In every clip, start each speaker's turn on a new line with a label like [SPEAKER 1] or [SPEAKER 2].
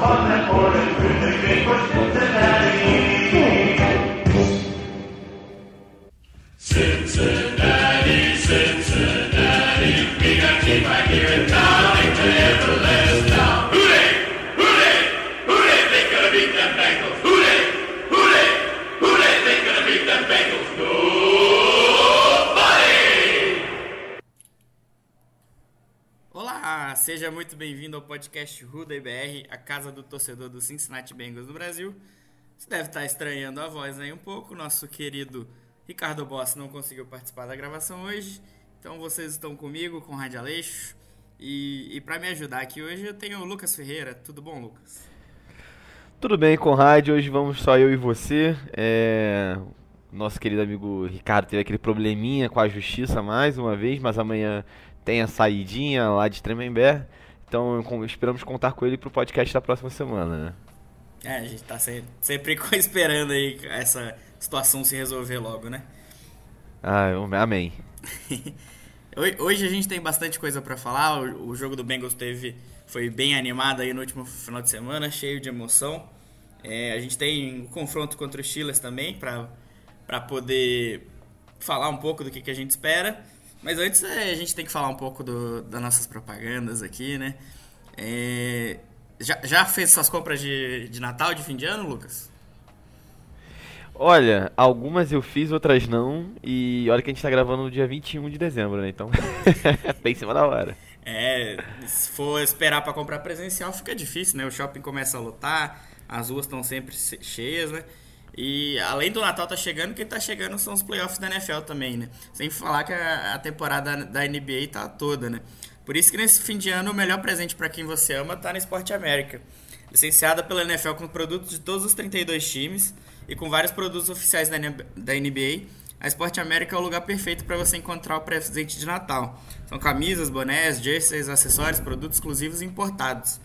[SPEAKER 1] upon that
[SPEAKER 2] border, and through the gate was Cincinnati. Seja muito bem-vindo ao podcast Ruda IBR, a casa do torcedor do Cincinnati Bengals do Brasil. Você deve estar estranhando a voz aí um pouco, nosso querido Ricardo Boss não conseguiu participar da gravação hoje, então vocês estão comigo, com o Rádio Aleixo, e, e para me ajudar aqui hoje eu tenho o Lucas Ferreira. Tudo bom, Lucas?
[SPEAKER 3] Tudo bem, Conrad? Hoje vamos só eu e você. É... Nosso querido amigo Ricardo teve aquele probleminha com a justiça mais uma vez, mas amanhã tem a saidinha lá de Tremembé. Então esperamos contar com ele pro podcast da próxima semana, né?
[SPEAKER 2] É, a gente tá sempre, esperando aí essa situação se resolver logo, né?
[SPEAKER 3] Ah, eu- amém.
[SPEAKER 2] Hoje a gente tem bastante coisa pra falar. O, o jogo do Bengals teve foi bem animado aí no último final de semana, cheio de emoção. É, a gente tem o confronto contra os Steelers também para poder falar um pouco do que, que a gente espera. Mas antes é, a gente tem que falar um pouco do, das nossas propagandas aqui, né? É, já, já fez suas compras de, de Natal, de fim de ano, Lucas?
[SPEAKER 3] Olha, algumas eu fiz, outras não. E olha que a gente tá gravando no dia 21 de dezembro, né? Então, bem em cima da hora.
[SPEAKER 2] É, se for esperar para comprar presencial fica difícil, né? O shopping começa a lotar, as ruas estão sempre se- cheias, né? E além do Natal tá chegando, quem tá chegando são os playoffs da NFL também, né? Sem falar que a, a temporada da NBA tá toda, né? Por isso que nesse fim de ano o melhor presente para quem você ama tá na Esporte América. Licenciada pela NFL com produtos de todos os 32 times e com vários produtos oficiais da da NBA, a Esporte América é o lugar perfeito para você encontrar o presente de Natal. São camisas, bonés, jerseys, acessórios, produtos exclusivos importados.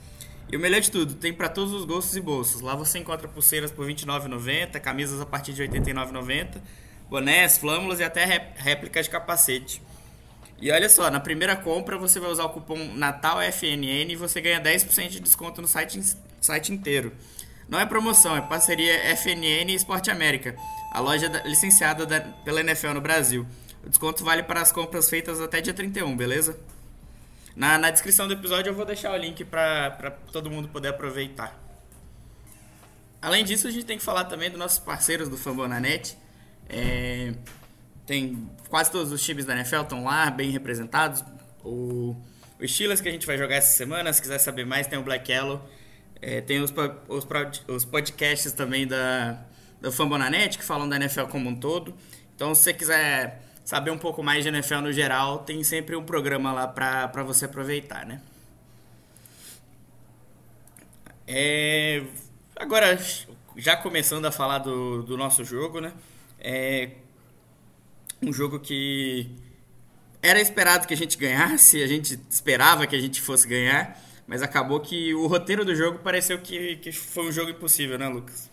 [SPEAKER 2] E o melhor de tudo, tem para todos os gostos e bolsos. Lá você encontra pulseiras por R$ 29,90, camisas a partir de R$ 89,90, bonés, flâmulas e até ré- réplicas de capacete. E olha só, na primeira compra você vai usar o cupom NATALFNN e você ganha 10% de desconto no site, site inteiro. Não é promoção, é parceria FNN e Esporte América, a loja da- licenciada da- pela NFL no Brasil. O desconto vale para as compras feitas até dia 31, beleza? Na, na descrição do episódio eu vou deixar o link para todo mundo poder aproveitar. Além disso, a gente tem que falar também dos nossos parceiros do Fambonanet. É, tem quase todos os times da NFL estão lá, bem representados. O, o Steelers que a gente vai jogar essa semana, se quiser saber mais, tem o Black Yellow. É, tem os, os, os podcasts também da, da Fambonanet, que falam da NFL como um todo. Então, se você quiser saber um pouco mais de NFL no geral, tem sempre um programa lá pra você aproveitar, né? É, agora, já começando a falar do, do nosso jogo, né? É um jogo que era esperado que a gente ganhasse, a gente esperava que a gente fosse ganhar, mas acabou que o roteiro do jogo pareceu que, que foi um jogo impossível, né, Lucas?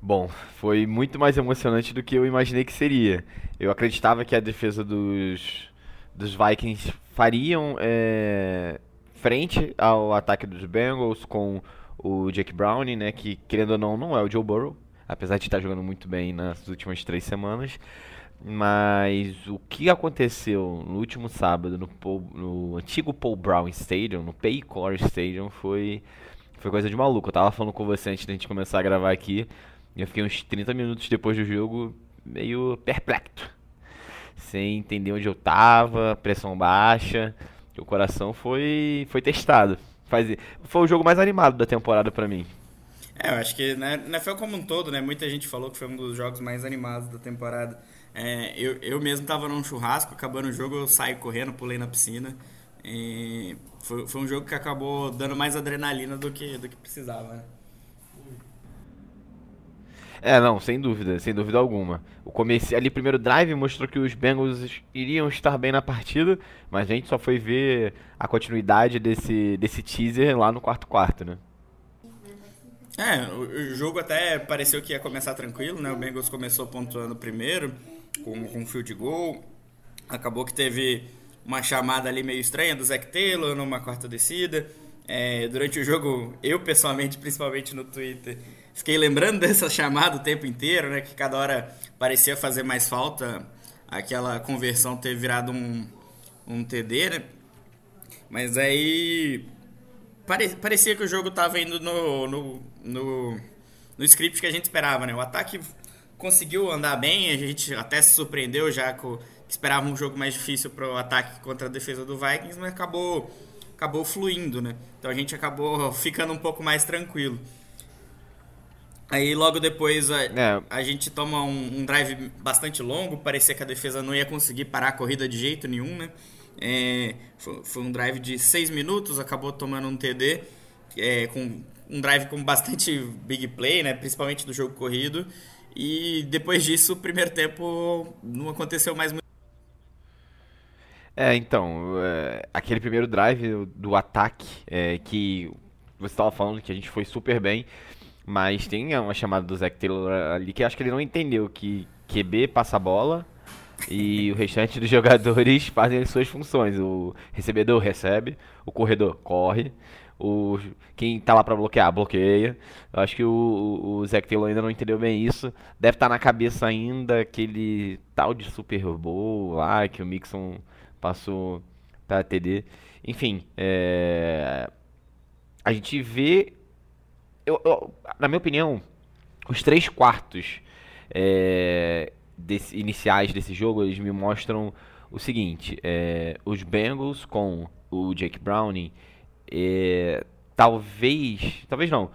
[SPEAKER 3] Bom, foi muito mais emocionante do que eu imaginei que seria. Eu acreditava que a defesa dos, dos Vikings fariam é, frente ao ataque dos Bengals com o Jake Browning, né, que querendo ou não não é o Joe Burrow, apesar de estar jogando muito bem nas últimas três semanas. Mas o que aconteceu no último sábado no, Paul- no antigo Paul Brown Stadium, no Paycor Stadium, foi, foi coisa de maluco. Eu tava falando com você antes da gente começar a gravar aqui, eu fiquei uns 30 minutos depois do jogo meio perplexo. Sem entender onde eu tava, pressão baixa, o coração foi, foi testado. Faz, foi o jogo mais animado da temporada pra mim.
[SPEAKER 2] É, eu acho que na NFL como um todo, né? Muita gente falou que foi um dos jogos mais animados da temporada. É, eu, eu mesmo tava num churrasco, acabando o jogo, eu saí correndo, pulei na piscina. Foi, foi um jogo que acabou dando mais adrenalina do que, do que precisava, né?
[SPEAKER 3] É, não, sem dúvida, sem dúvida alguma. O começo ali, primeiro drive, mostrou que os Bengals iriam estar bem na partida, mas a gente só foi ver a continuidade desse, desse teaser lá no quarto quarto, né?
[SPEAKER 2] É, o jogo até pareceu que ia começar tranquilo, né? O Bengals começou pontuando primeiro, com, com um field goal. Acabou que teve uma chamada ali meio estranha do Zach Taylor numa quarta descida. É, durante o jogo, eu pessoalmente, principalmente no Twitter, Fiquei lembrando dessa chamada o tempo inteiro, né? Que cada hora parecia fazer mais falta aquela conversão ter virado um, um TD, né? Mas aí pare, parecia que o jogo estava indo no, no, no, no script que a gente esperava, né? O ataque conseguiu andar bem, a gente até se surpreendeu já com que esperava um jogo mais difícil para o ataque contra a defesa do Vikings, mas acabou acabou fluindo, né? Então a gente acabou ficando um pouco mais tranquilo. Aí logo depois a, é. a gente toma um, um, drive bastante longo, parecia que a defesa não ia conseguir parar a corrida de jeito nenhum, né? É, foi, foi, um drive de 6 minutos, acabou tomando um TD, é, com um drive com bastante big play, né? Principalmente do jogo corrido. E depois disso, o primeiro tempo não aconteceu mais muito.
[SPEAKER 3] É, então, é, aquele primeiro drive do ataque é, que você estava falando que a gente foi super bem mas tem uma chamada do Zac Taylor ali que acho que ele não entendeu que QB passa a bola e o restante dos jogadores fazem as suas funções. O recebedor recebe, o corredor corre, o quem tá lá para bloquear bloqueia. Eu acho que o, o Zac Taylor ainda não entendeu bem isso. Deve estar tá na cabeça ainda aquele tal de Super Bowl lá que o Mixon passou para TD. Enfim, é... a gente vê eu, eu, na minha opinião, os três quartos é, desse, iniciais desse jogo eles me mostram o seguinte: é, os Bengals com o Jake Browning, é, talvez, talvez não,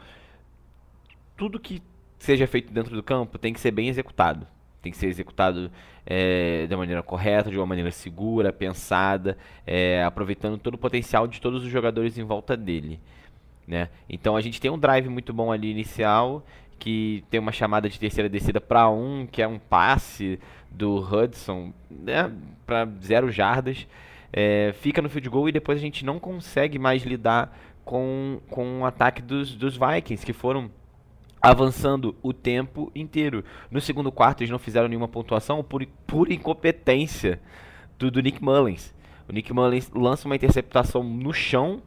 [SPEAKER 3] tudo que seja feito dentro do campo tem que ser bem executado. Tem que ser executado é, da maneira correta, de uma maneira segura, pensada, é, aproveitando todo o potencial de todos os jogadores em volta dele. Né? Então a gente tem um drive muito bom ali inicial, que tem uma chamada de terceira descida para um, que é um passe do Hudson né, para zero jardas. É, fica no field goal e depois a gente não consegue mais lidar com, com o ataque dos, dos Vikings, que foram avançando o tempo inteiro. No segundo quarto eles não fizeram nenhuma pontuação por pura incompetência do, do Nick Mullins. O Nick Mullins lança uma interceptação no chão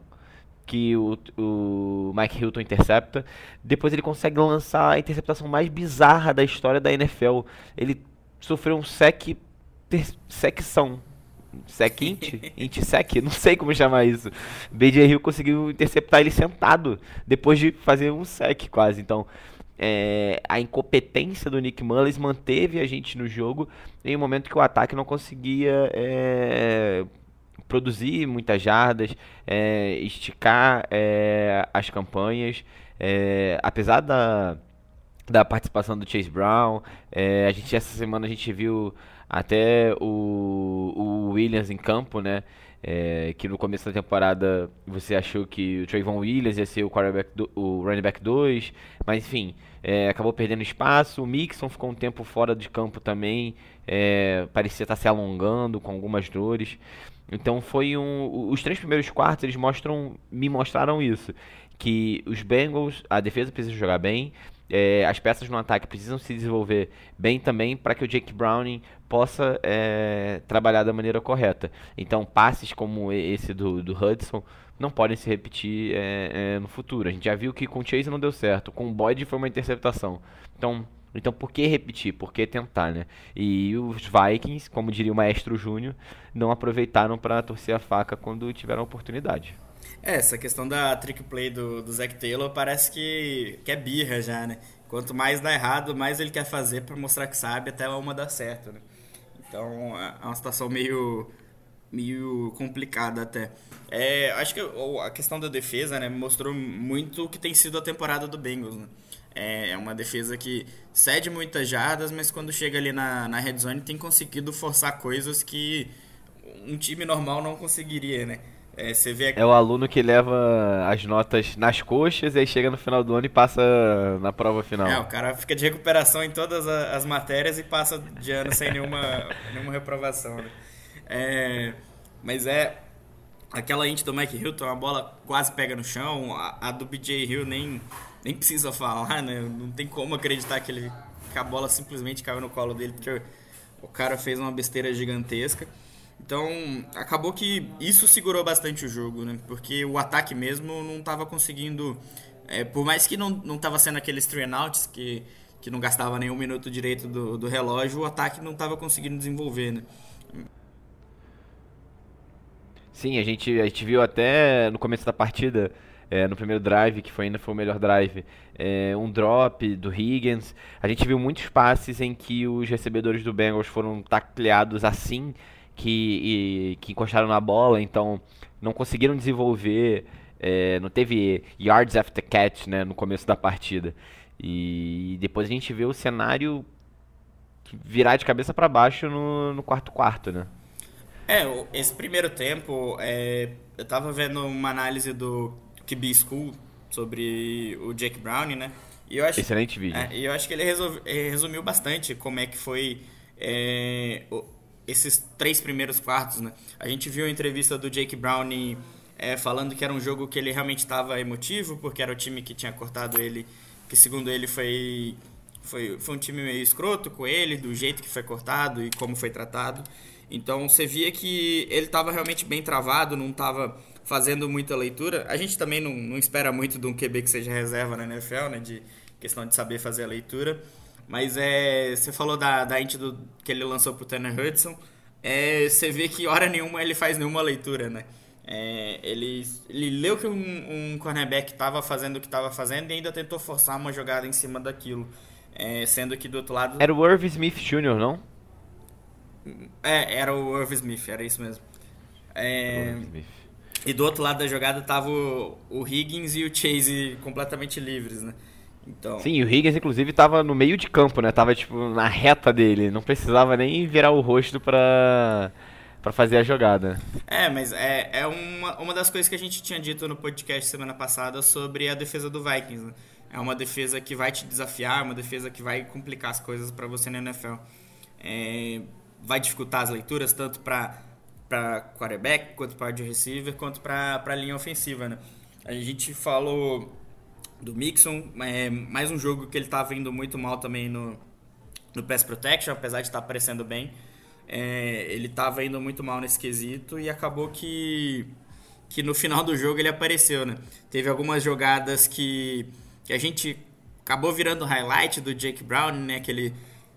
[SPEAKER 3] que o, o Mike Hilton intercepta. Depois ele consegue lançar a interceptação mais bizarra da história da NFL. Ele sofreu um sec secção. Sec int? sec? Não sei como chamar isso. BJ Hill conseguiu interceptar ele sentado depois de fazer um sec quase. Então, é, a incompetência do Nick Mullins manteve a gente no jogo em um momento que o ataque não conseguia é, produzir muitas jardas, é, esticar é, as campanhas. É, apesar da, da participação do Chase Brown, é, a gente essa semana a gente viu até o, o Williams em campo, né? É, que no começo da temporada você achou que o Trayvon Williams ia ser o, quarterback do, o running back 2, mas enfim, é, acabou perdendo espaço. O Mixon ficou um tempo fora de campo também, é, parecia estar se alongando com algumas dores. Então foi um. Os três primeiros quartos eles mostram. me mostraram isso. Que os Bengals, a defesa precisa jogar bem. É, as peças no ataque precisam se desenvolver bem também para que o Jake Browning possa é, trabalhar da maneira correta. Então, passes como esse do, do Hudson não podem se repetir é, é no futuro. A gente já viu que com o Chase não deu certo, com o Boyd foi uma interceptação. Então, então por que repetir? Por que tentar, né? E os Vikings, como diria o Maestro Júnior, não aproveitaram para torcer a faca quando tiveram a oportunidade.
[SPEAKER 2] É, essa questão da trick play do, do Zac Taylor parece que, que é birra já, né? Quanto mais dá errado, mais ele quer fazer para mostrar que sabe até uma dar certo, né? Então é uma situação meio, meio complicada até. É, acho que a questão da defesa né, mostrou muito o que tem sido a temporada do Bengals, né? É uma defesa que cede muitas jardas, mas quando chega ali na, na red zone tem conseguido forçar coisas que um time normal não conseguiria, né? É, você vê
[SPEAKER 3] É o aluno que leva as notas nas coxas e aí chega no final do ano e passa na prova final.
[SPEAKER 2] É, o cara fica de recuperação em todas as matérias e passa de ano sem nenhuma, nenhuma reprovação. né? É, mas é. Aquela int do Mike Hilton, a bola quase pega no chão. A, a do BJ Hill nem, nem precisa falar, né? Não tem como acreditar que, ele, que a bola simplesmente caiu no colo dele, porque o cara fez uma besteira gigantesca. Então, acabou que isso segurou bastante o jogo, né? Porque o ataque mesmo não estava conseguindo. é, por mais que não, não tava sendo aqueles three and outs que, que não gastava nenhum minuto direito do, do relógio, o ataque não estava conseguindo desenvolver, né?
[SPEAKER 3] Sim, a gente, a gente viu até no começo da partida, é, no primeiro drive, que foi, ainda foi o melhor drive, é, um drop do Higgins. A gente viu muitos passes em que os recebedores do Bengals foram tacleados assim que, e- que encostaram na bola, então não conseguiram desenvolver, é, não teve yards after catch né, no começo da partida. E depois a gente vê o cenário virar de cabeça para baixo no, no quarto quarto, né?
[SPEAKER 2] É, esse primeiro tempo, é, eu tava vendo uma análise do QB School sobre o Jake Brown, né? E eu acho,
[SPEAKER 3] Excelente vídeo.
[SPEAKER 2] É, e eu acho que ele resolve- resumiu bastante como é que foi é, o- esses três primeiros quartos, né? A gente viu a entrevista do Jake Brown é, falando que era um jogo que ele realmente estava emotivo, porque era o time que tinha cortado ele, que segundo ele foi, foi, foi um time meio escroto com ele, do jeito que foi cortado e como foi tratado. Então você via que ele estava realmente bem travado, não estava fazendo muita leitura. A gente também não, não espera muito de um QB que seja reserva na NFL, né? De questão de saber fazer a leitura. Mas é, você falou da, da int do, que ele lançou pro Tanner Hudson. É, você vê que hora nenhuma ele faz nenhuma leitura, né? É, ele, ele leu que um, um cornerback estava fazendo o que estava fazendo e ainda tentou forçar uma jogada em cima daquilo. É, sendo que do outro lado.
[SPEAKER 3] Era o Irv Smith Jr., não?
[SPEAKER 2] É, era o Irv Smith, era isso mesmo. É, e do outro lado da jogada tava o, o Higgins e o Chase completamente livres, né? Então,
[SPEAKER 3] Sim, o Higgins, inclusive, tava no meio de campo, né? Tava, tipo, na reta dele. Não precisava nem virar o rosto pra, pra fazer a jogada.
[SPEAKER 2] É, mas é, é uma, uma das coisas que a gente tinha dito no podcast semana passada sobre a defesa do Vikings. Né? É uma defesa que vai te desafiar, uma defesa que vai complicar as coisas para você na NFL. É, vai dificultar as leituras tanto para para quarterback, quanto para de receiver, quanto para a linha ofensiva. Né? A gente falou do Mixon, é, mais um jogo que ele estava indo muito mal também no, no pass protection, apesar de estar aparecendo bem. É, ele estava indo muito mal nesse quesito e acabou que, que no final do jogo ele apareceu, né? Teve algumas jogadas que, que a gente acabou virando highlight do Jake Brown, né? Que ele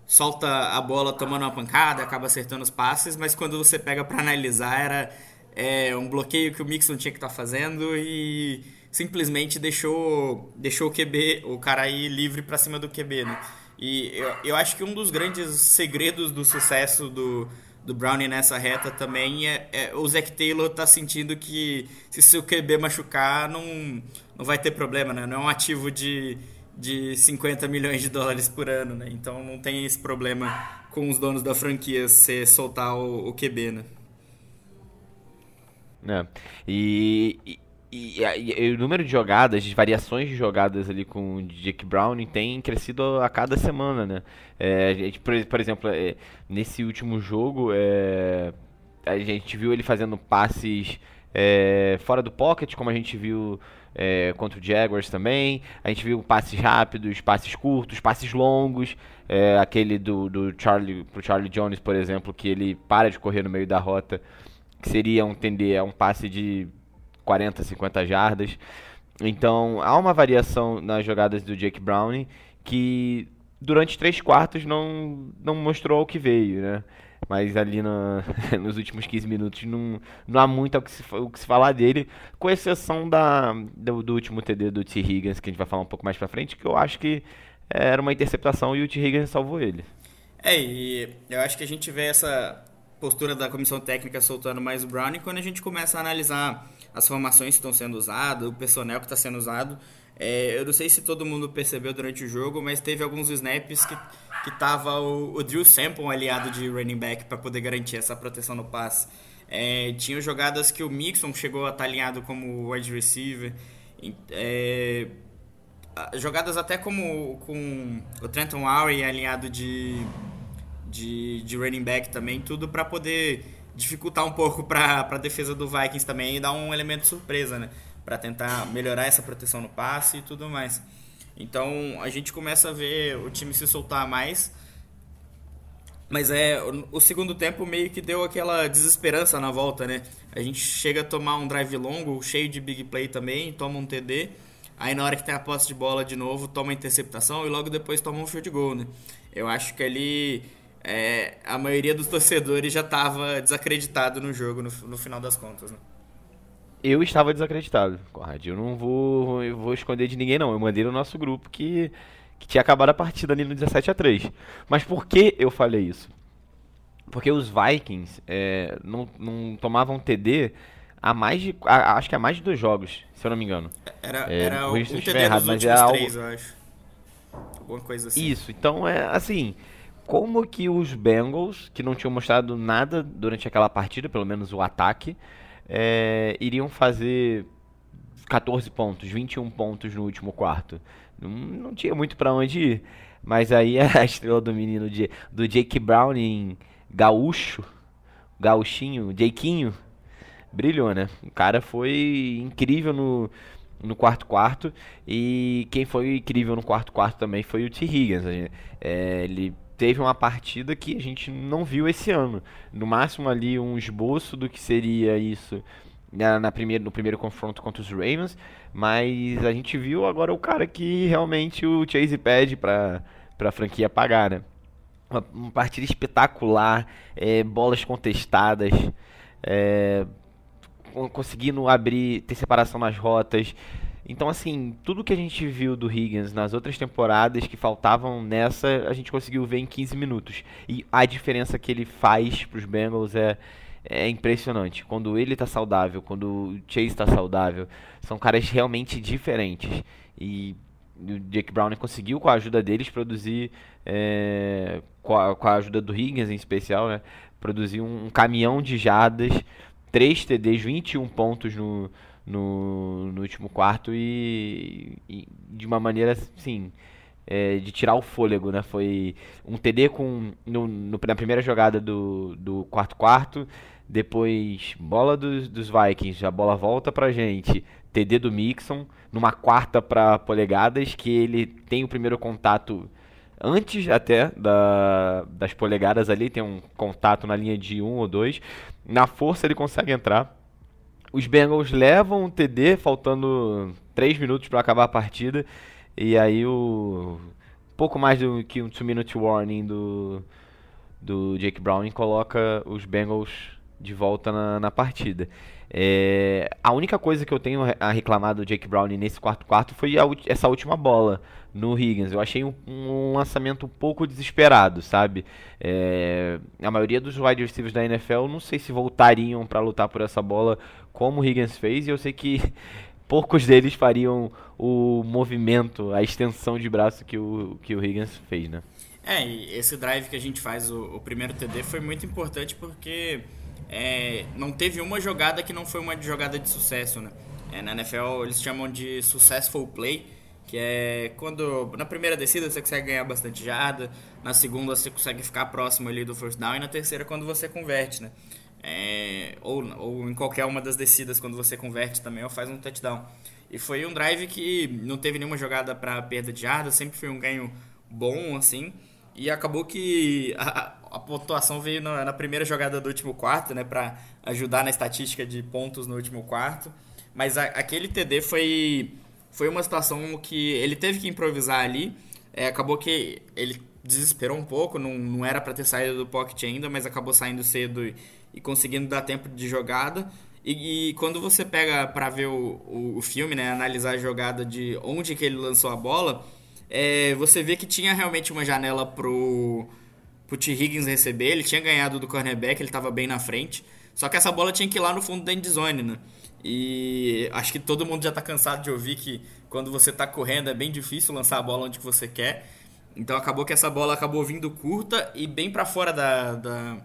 [SPEAKER 2] solta a bola tomando uma pancada, acaba acertando os passes, mas quando você pega para analisar era é, um bloqueio que o Mixon tinha que estar fazendo e simplesmente deixou, deixou o QB, o cara ir livre para cima do QB, né? E eu, eu acho que um dos grandes segredos do sucesso do, do Brownie nessa reta também é, é o Zac Taylor tá sentindo que se seu QB machucar não, não vai ter problema, né? Não é um ativo de, de 50 milhões de dólares por ano, né? Então não tem esse problema com os donos da franquia se soltar o, o QB, né?
[SPEAKER 3] né? E, e, e, e- e o número de jogadas, de variações de jogadas ali com o Jake Brown tem crescido a cada semana, né? É, a gente, por, por exemplo, é, nesse último jogo, é, a gente viu ele fazendo passes é, fora do pocket, como a gente viu é, contra o Jaguars também. A gente viu passes rápidos, passes curtos, passes longos. é, aquele do, do Charlie, pro Charlie Jones, por exemplo, que ele para de correr no meio da rota que seria um tender um passe de 40, 50 jardas. Então há uma variação nas jogadas do Jake Browning que durante três quartos não, não mostrou o que veio, né? Mas ali na- nos últimos 15 minutos não, não há muito o que, se, o que se falar dele, com exceção da, do, do último TD do T. Higgins, que a gente vai falar um pouco mais pra frente, que eu acho que era uma interceptação e o T. Higgins salvou ele.
[SPEAKER 2] É, e eu acho que a gente vê essa postura da comissão técnica soltando mais o Browning quando a gente começa a analisar as formações que estão sendo usadas, o personnel que está sendo usado. É, eu não sei se todo mundo percebeu durante o jogo, mas teve alguns snaps que, que tava o, o Drew Sample aliado de running back para poder garantir essa proteção no passe. É, tinha jogadas que o Mixon chegou a estar alinhado como wide receiver. É, jogadas até como com o Trenton Lowry alinhado de, de, de running back também, tudo para poder dificultar um pouco para a defesa do Vikings também e dar um elemento surpresa, né? Para tentar melhorar essa proteção no passe e tudo mais. Então a gente começa a ver o time se soltar mais. Mas é, o, segundo tempo meio que deu aquela desesperança na volta, né? A gente chega a tomar um drive longo, cheio de big play também, toma um TD. Aí na hora que tem a posse de bola de novo, toma a interceptação e logo depois toma um field goal, né? Eu acho que ali é, a maioria dos torcedores já estava desacreditado no jogo no, no final das contas, né?
[SPEAKER 3] Eu estava desacreditado, Conrad. Eu não vou, eu vou esconder de ninguém, não. Eu mandei no nosso grupo que, que tinha acabado a partida ali no 17 a 3 Mas por que eu falei isso? Porque os Vikings é, não, não tomavam TD há mais de. A, acho que há mais de dois jogos, se eu não me engano.
[SPEAKER 2] Era, é, era um TD errado, mas era algo... três, eu acho. Alguma coisa assim.
[SPEAKER 3] Isso, então é assim. Como que os Bengals, que não tinham mostrado nada durante aquela partida, pelo menos o ataque, é, iriam fazer 14 pontos, 21 pontos no último quarto. Não, não tinha muito para onde ir. Mas aí a estrela do menino de, do Jake Browning gaúcho, gauchinho, Jaquinho, brilhou, né? O cara foi incrível no, no quarto quarto e quem foi incrível no quarto quarto também foi o T. Higgins. É, ele teve uma partida que a gente não viu esse ano. No máximo ali um esboço do que seria isso na, na primeira, no primeiro confronto contra os Ravens, mas a gente viu agora o cara que realmente o Chase pede para a franquia pagar, né? Uma, uma partida espetacular, é, bolas contestadas, é, conseguindo abrir, ter separação nas rotas. Então, assim, tudo que a gente viu do Higgins nas outras temporadas que faltavam nessa, a gente conseguiu ver em 15 minutos. E a diferença que ele faz para os Bengals é, é impressionante. Quando ele está saudável, quando o Chase está saudável, são caras realmente diferentes. E o Jake Brown conseguiu, com a ajuda deles, produzir, é, com, a, com, a, ajuda do Higgins em especial, né, produzir um, um caminhão de jadas, 3 TDs, 21 pontos no no, no último quarto e, e de uma maneira assim é, de tirar o fôlego, né? Foi um TD com no, no, na primeira jogada do, do quarto quarto, depois bola dos, dos Vikings, a bola volta pra gente, TD do Mixon, numa quarta para polegadas que ele tem o primeiro contato antes até da, das polegadas ali, tem um contato na linha de um ou dois, na força ele consegue entrar os Bengals levam o TD, faltando 3 minutos para acabar a partida. E aí o. Pouco mais do que um 2-minute warning do, do Jake Browning coloca os Bengals de volta na, na partida. É, a única coisa que eu tenho a reclamar do Jake Browning nesse quarto quarto foi a, essa última bola no Higgins. Eu achei um, um lançamento um pouco desesperado, sabe? É, a maioria dos wide receivers da NFL não sei se voltariam para lutar por essa bola como o Higgins fez, e eu sei que poucos deles fariam o movimento, a extensão de braço que o, que o Higgins fez, né?
[SPEAKER 2] É, e esse drive que a gente faz, o, o primeiro TD, foi muito importante porque é, não teve uma jogada que não foi uma jogada de sucesso, né? É, na NFL eles chamam de successful play, que é quando na primeira descida você consegue ganhar bastante jada, na segunda você consegue ficar próximo ali do first down e na terceira quando você converte, né? É, ou, ou em qualquer uma das descidas quando você converte também ou faz um touchdown. E foi um drive que não teve nenhuma jogada para perda de jarda, sempre foi um ganho bom assim. E acabou que a, a pontuação veio na, na, primeira jogada do último quarto, né, para ajudar na estatística de pontos no último quarto. Mas a, aquele TD foi foi uma situação que ele teve que improvisar ali. É, acabou que ele desesperou um pouco, não, não era para ter saído do pocket ainda, mas acabou saindo cedo e, e conseguindo dar tempo de jogada. E, e quando você pega para ver o, o, o, filme, né, analisar a jogada de onde que ele lançou a bola, é, você vê que tinha realmente uma janela pro, pro T. Higgins receber. Ele tinha ganhado do cornerback, ele estava bem na frente. Só que essa bola tinha que ir lá no fundo da endzone, né? E acho que todo mundo já está cansado de ouvir que quando você está correndo é bem difícil lançar a bola onde você quer. Então acabou que essa bola acabou vindo curta e bem para fora da, da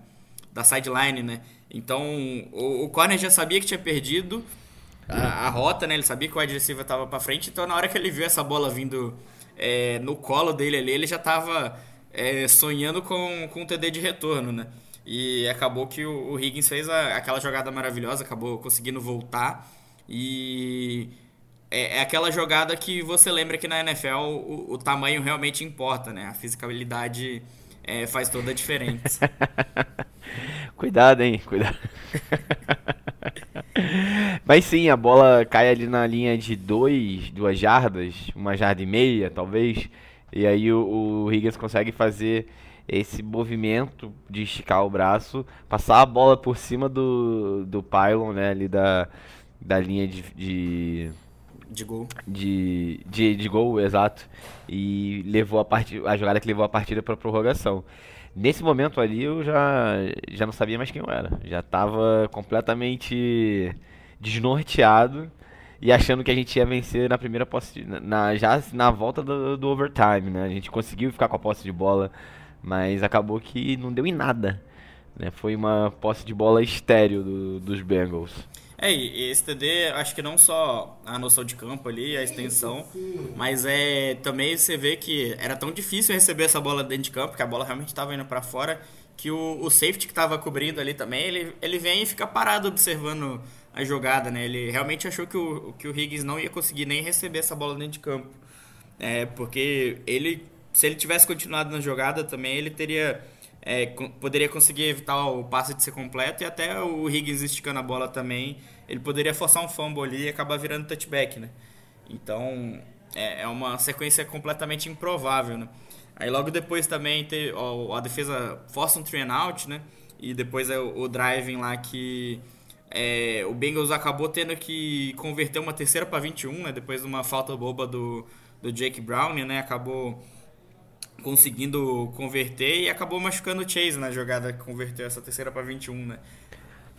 [SPEAKER 2] da sideline, né? Então o, o corner já sabia que tinha perdido a, a rota, né? Ele sabia que o wide receiver estava para frente, então na hora que ele viu essa bola vindo é, no colo dele ali, ele já estava é, sonhando com, com o TD de retorno, né? E acabou que o, o Higgins fez a, aquela jogada maravilhosa, acabou conseguindo voltar. E é, é, aquela jogada que você lembra que na NFL o, o tamanho realmente importa, né? A fisicalidade é, faz toda a diferença.
[SPEAKER 3] Cuidado, hein? Cuidado. Mas sim, a bola cai ali na linha de dois, duas jardas, uma jarda e meia, talvez. E aí o, o Higgins consegue fazer esse movimento de esticar o braço, passar a bola por cima do, do pylon, né, ali da, da linha de, de
[SPEAKER 2] de gol.
[SPEAKER 3] De, de, de gol, exato. E levou a, part... a jogada que levou a partida para prorrogação. Nesse momento ali eu já, já não sabia mais quem eu era. Já estava completamente desnorteado e achando que a gente ia vencer na primeira posse, na, já na volta do, do overtime, né? A gente conseguiu ficar com a posse de bola, mas acabou que não deu em nada. Né? Foi uma posse de bola estéreo do, dos Bengals.
[SPEAKER 2] É, e esse TD, acho que não só a noção de campo ali, a extensão, mas é também você vê que era tão difícil receber essa bola dentro de campo, que a bola realmente estava indo para fora, que o, o safety que estava cobrindo ali também, ele, ele vem e fica parado observando a jogada, né? Ele realmente achou que o, que o Higgins não ia conseguir nem receber essa bola dentro de campo. É, porque ele, se ele tivesse continuado na jogada também, ele teria é, poderia conseguir evitar o passe de ser completo e até o Higgins esticando a bola também, ele poderia forçar um fumble ali e acabar virando touchback, né? Então, é, é uma sequência completamente improvável, né? Aí logo depois também ter, ó, a defesa força um three and out, né? E depois é o, o driving lá que é, o Bengals acabou tendo que converter uma terceira para 21, né? Depois de uma falta boba do, do Jake Brown, né? Acabou conseguindo converter e acabou machucando o Chase na jogada que converteu essa terceira para 21, né?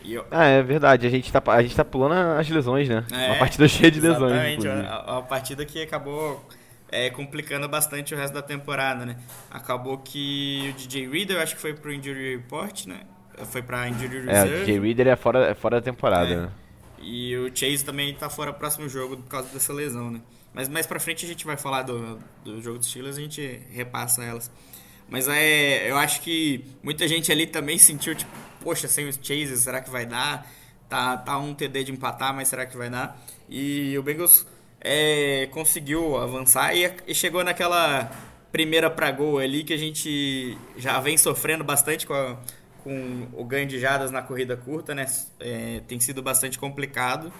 [SPEAKER 3] Eu... Ah, é verdade. A gente tá, a gente tá pulando as lesões, né? É, uma partida cheia de lesões.
[SPEAKER 2] Exatamente. A, a, partida que acabou é, complicando bastante o resto da temporada, né? Acabou que o DJ Reader, acho que foi pro Injury Report, né? Foi pra Injury Reserve.
[SPEAKER 3] É, o DJ Reader é fora, é fora da temporada, é. né?
[SPEAKER 2] E o Chase também tá fora do próximo jogo por causa dessa lesão, né? Mas mais pra frente a gente vai falar do, do jogo dos Steelers, a gente repassa elas. Mas é, eu acho que muita gente ali também sentiu, tipo, poxa, sem os Chases, será que vai dar? Tá, tá um TD de empatar, mas será que vai dar? E o Bengals é, conseguiu avançar e, e, chegou naquela primeira pra gol ali que a gente já vem sofrendo bastante com, a, com o ganho de jadas na corrida curta, né? É, tem sido bastante complicado.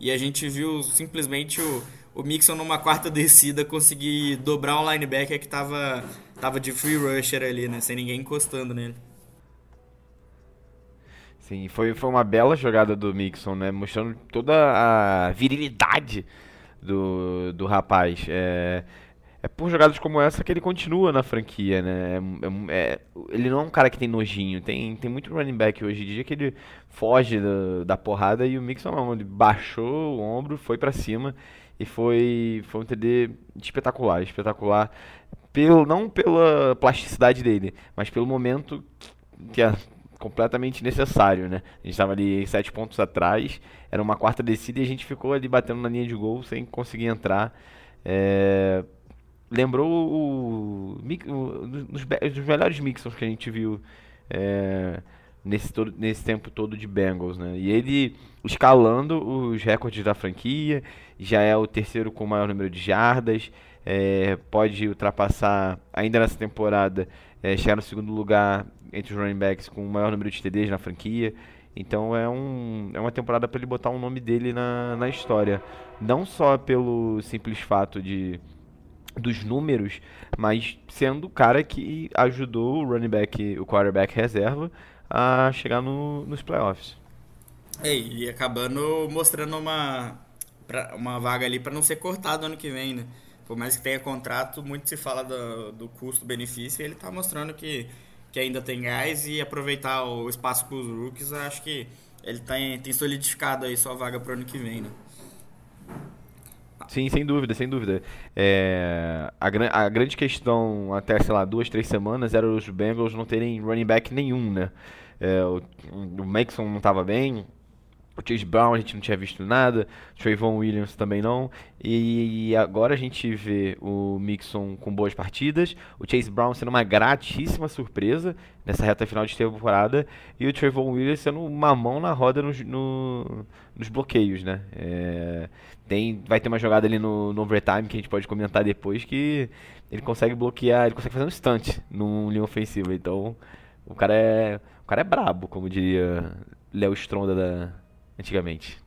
[SPEAKER 2] E a gente viu simplesmente o, o Mixon numa quarta descida conseguir dobrar um linebacker que tava, tava de free rusher ali, né? Sem ninguém encostando nele.
[SPEAKER 3] Sim, foi, foi uma bela jogada do Mixon, né? Mostrando toda a virilidade do, do rapaz. É, é por jogadas como essa que ele continua na franquia, né? É, é, é, ele não é um cara que tem nojinho. Tem, tem muito running back hoje em dia que ele foge da, da porrada e o Mixon não. Ele baixou o ombro, foi para cima e foi, foi um TD espetacular, espetacular. Pelo, não pela plasticidade dele, mas pelo momento que é completamente necessário, né? A gente estava ali sete pontos atrás, era uma quarta descida e a gente ficou ali batendo na linha de gol sem conseguir entrar. É... Lembrou o, o, o dos, melhores mixers que a gente viu é... nesse, todo, nesse tempo todo de Bengals, né? E ele escalando os recordes da franquia, já é o terceiro com o maior número de jardas, é, pode ultrapassar ainda nessa temporada, é, chegar no segundo lugar entre os running backs com o maior número de TDs na franquia. Então é, um, é uma temporada para ele botar o um nome dele na, na história. Não só pelo simples fato de dos números, mas sendo o cara que ajudou o running back, o quarterback reserva, a chegar no, nos playoffs.
[SPEAKER 2] É, e acabando mostrando uma, pra, uma vaga ali para não ser cortado ano que vem, né? Por mais que tenha contrato, muito se fala do, do custo-benefício e ele está mostrando que, que ainda tem gás e aproveitar o espaço para os rookies, acho que ele tem, tem solidificado aí sua vaga para ano que vem, né?
[SPEAKER 3] Sim, sem dúvida, sem dúvida. É, a, a, grande questão até, sei lá, duas, três semanas era os Bengals não terem running back nenhum, né? É, o, o Maxon não estava bem, o Chase Brown a gente não tinha visto nada, Trayvon Williams também não. E agora a gente vê o Mixon com boas partidas, o Chase Brown sendo uma gratíssima surpresa nessa reta final de temporada e o Trayvon Williams sendo uma mão na roda nos, no, nos bloqueios, né? É, tem, vai ter uma jogada ali no, no, overtime que a gente pode comentar depois que ele consegue bloquear, ele consegue fazer um stunt num linha ofensiva. Então o cara é, o cara é brabo, como diria Léo Stronda da antigamente,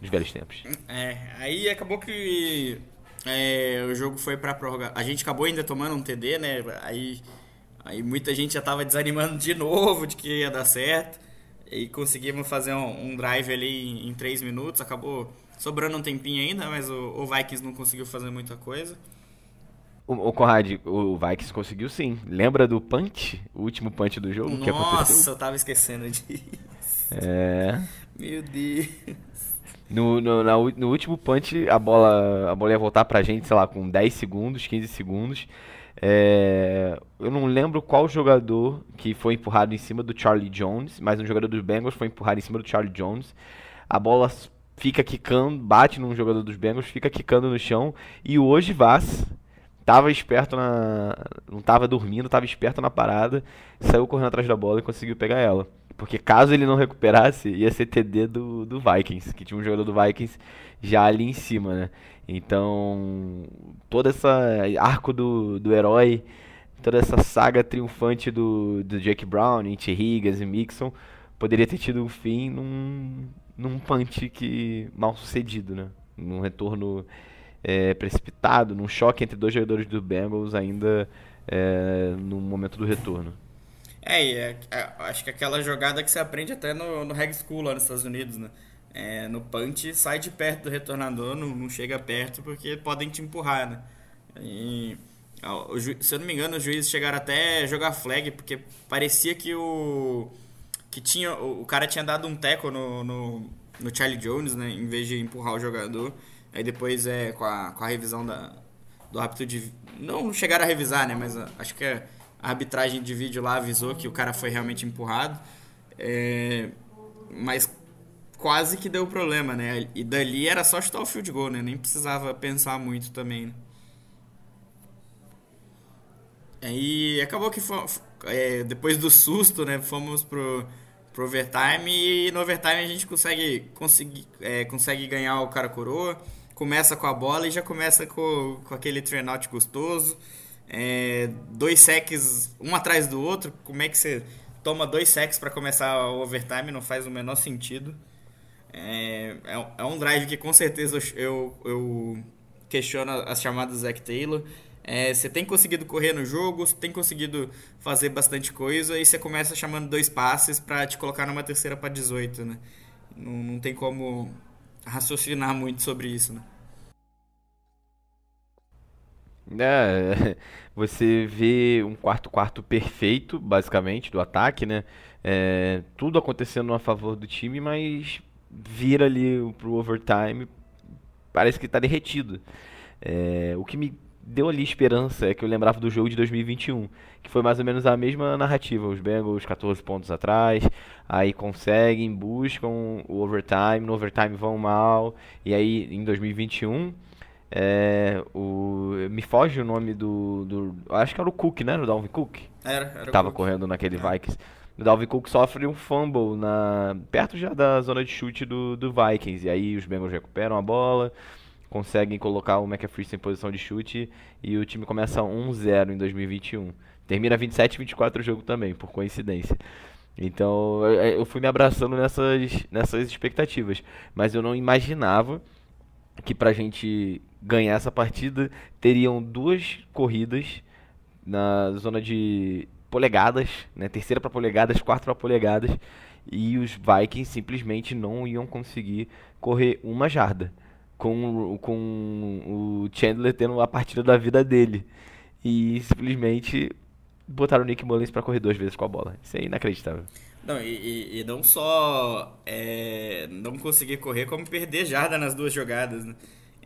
[SPEAKER 3] nos velhos tempos.
[SPEAKER 2] É, aí acabou que é, o jogo foi pra prorrogar. A gente acabou ainda tomando um TD, né? Aí, aí muita gente já tava desanimando de novo de que ia dar certo. E conseguimos fazer um, um drive ali em, 3 minutos. Acabou sobrando um tempinho ainda, mas o, o Vikings não conseguiu fazer muita coisa.
[SPEAKER 3] O, o Conrad, o Vikings conseguiu sim. Lembra do punch? O último punch do jogo
[SPEAKER 2] Nossa,
[SPEAKER 3] que aconteceu?
[SPEAKER 2] Nossa, eu tava esquecendo disso.
[SPEAKER 3] É.
[SPEAKER 2] Meu Deus.
[SPEAKER 3] No, no, na, no último punch, a bola, a bola ia voltar pra gente, sei lá, com 10 segundos, 15 segundos. É, eu não lembro qual jogador que foi empurrado em cima do Charlie Jones, mas um jogador dos Bengals foi empurrado em cima do Charlie Jones. A bola fica quicando, bate num jogador dos Bengals, fica quicando no chão. E hoje Vaz tava esperto na. não tava dormindo, tava esperto na parada, saiu correndo atrás da bola e conseguiu pegar ela. Porque caso ele não recuperasse, ia ser TD do, do Vikings, que tinha um jogador do Vikings já ali em cima, né? Então, todo esse arco do, do herói, toda essa saga triunfante do, do Jake Brown, Inti Higgins e Mixon, poderia ter tido um fim num, num punch que mal sucedido, né? Num retorno é, precipitado, num choque entre dois jogadores do Bengals ainda é, no momento do retorno.
[SPEAKER 2] É, é, é, acho que aquela jogada que você aprende até no, no Reg School lá nos Estados Unidos, né? É, no punch, sai de perto do retornador, não, não chega perto porque podem te empurrar, né? E, se eu não me engano, os juízes chegaram até jogar flag, porque parecia que o. que tinha. O, cara tinha dado um teco no, no, no, Charlie Jones, né? Em vez de empurrar o jogador. Aí depois é com a, com a revisão da, do rápido de. Não chegaram a revisar, né? Mas acho que é a arbitragem de vídeo lá avisou que o cara foi realmente empurrado. É, mas quase que deu problema, né? E dali era só chutar o field goal, né? Nem precisava pensar muito também. Né? Aí acabou que foi, é, depois do susto, né? Fomos pro, pro overtime e no overtime a gente consegue, consegue, é, consegue ganhar o cara coroa. Começa com a bola e já começa com, com aquele turnout gostoso é, dois sacks um atrás do outro. Como é que você toma dois sacks para começar o overtime? Não faz o menor sentido. É, é, é, um drive que com certeza eu, eu questiono as chamadas do Zach Taylor. É, você tem conseguido correr no jogo, você tem conseguido fazer bastante coisa e você começa chamando dois passes para te colocar numa terceira para 18, né? Não, não tem como raciocinar muito sobre isso, né?
[SPEAKER 3] É, você vê um quarto-quarto perfeito, basicamente, do ataque, né? É, tudo acontecendo a favor do time, mas vira ali pro overtime, parece que está derretido. É, o que me deu ali esperança é que eu lembrava do jogo de 2021, que foi mais ou menos a mesma narrativa. Os Bengals 14 pontos atrás, aí conseguem, buscam o overtime, no overtime vão mal, e aí em 2021 é, o, me foge o nome do, do. Acho que era o Cook, né? O Dalvin Cook.
[SPEAKER 2] Era, era
[SPEAKER 3] que tava correndo naquele é. Vikings. O Dalvin Cook sofre um fumble na, perto já da zona de chute do, do Vikings. E aí os Bengals recuperam a bola, conseguem colocar o McAfee em posição de chute e o time começa 1-0 em 2021. Termina 27-24 o jogo também, por coincidência. Então eu fui me abraçando nessas, nessas expectativas. Mas eu não imaginava que pra gente ganhar essa partida, teriam duas corridas na zona de polegadas, né? Terceira para polegadas, quarta para polegadas, e os Vikings simplesmente não iam conseguir correr uma jarda, com, com o Chandler tendo a partida da vida dele. E simplesmente botaram o Nick Mullins para correr duas vezes com a bola. Isso é inacreditável.
[SPEAKER 2] Não, e, e não só é, não conseguir correr, como perder jarda nas duas jogadas. Né?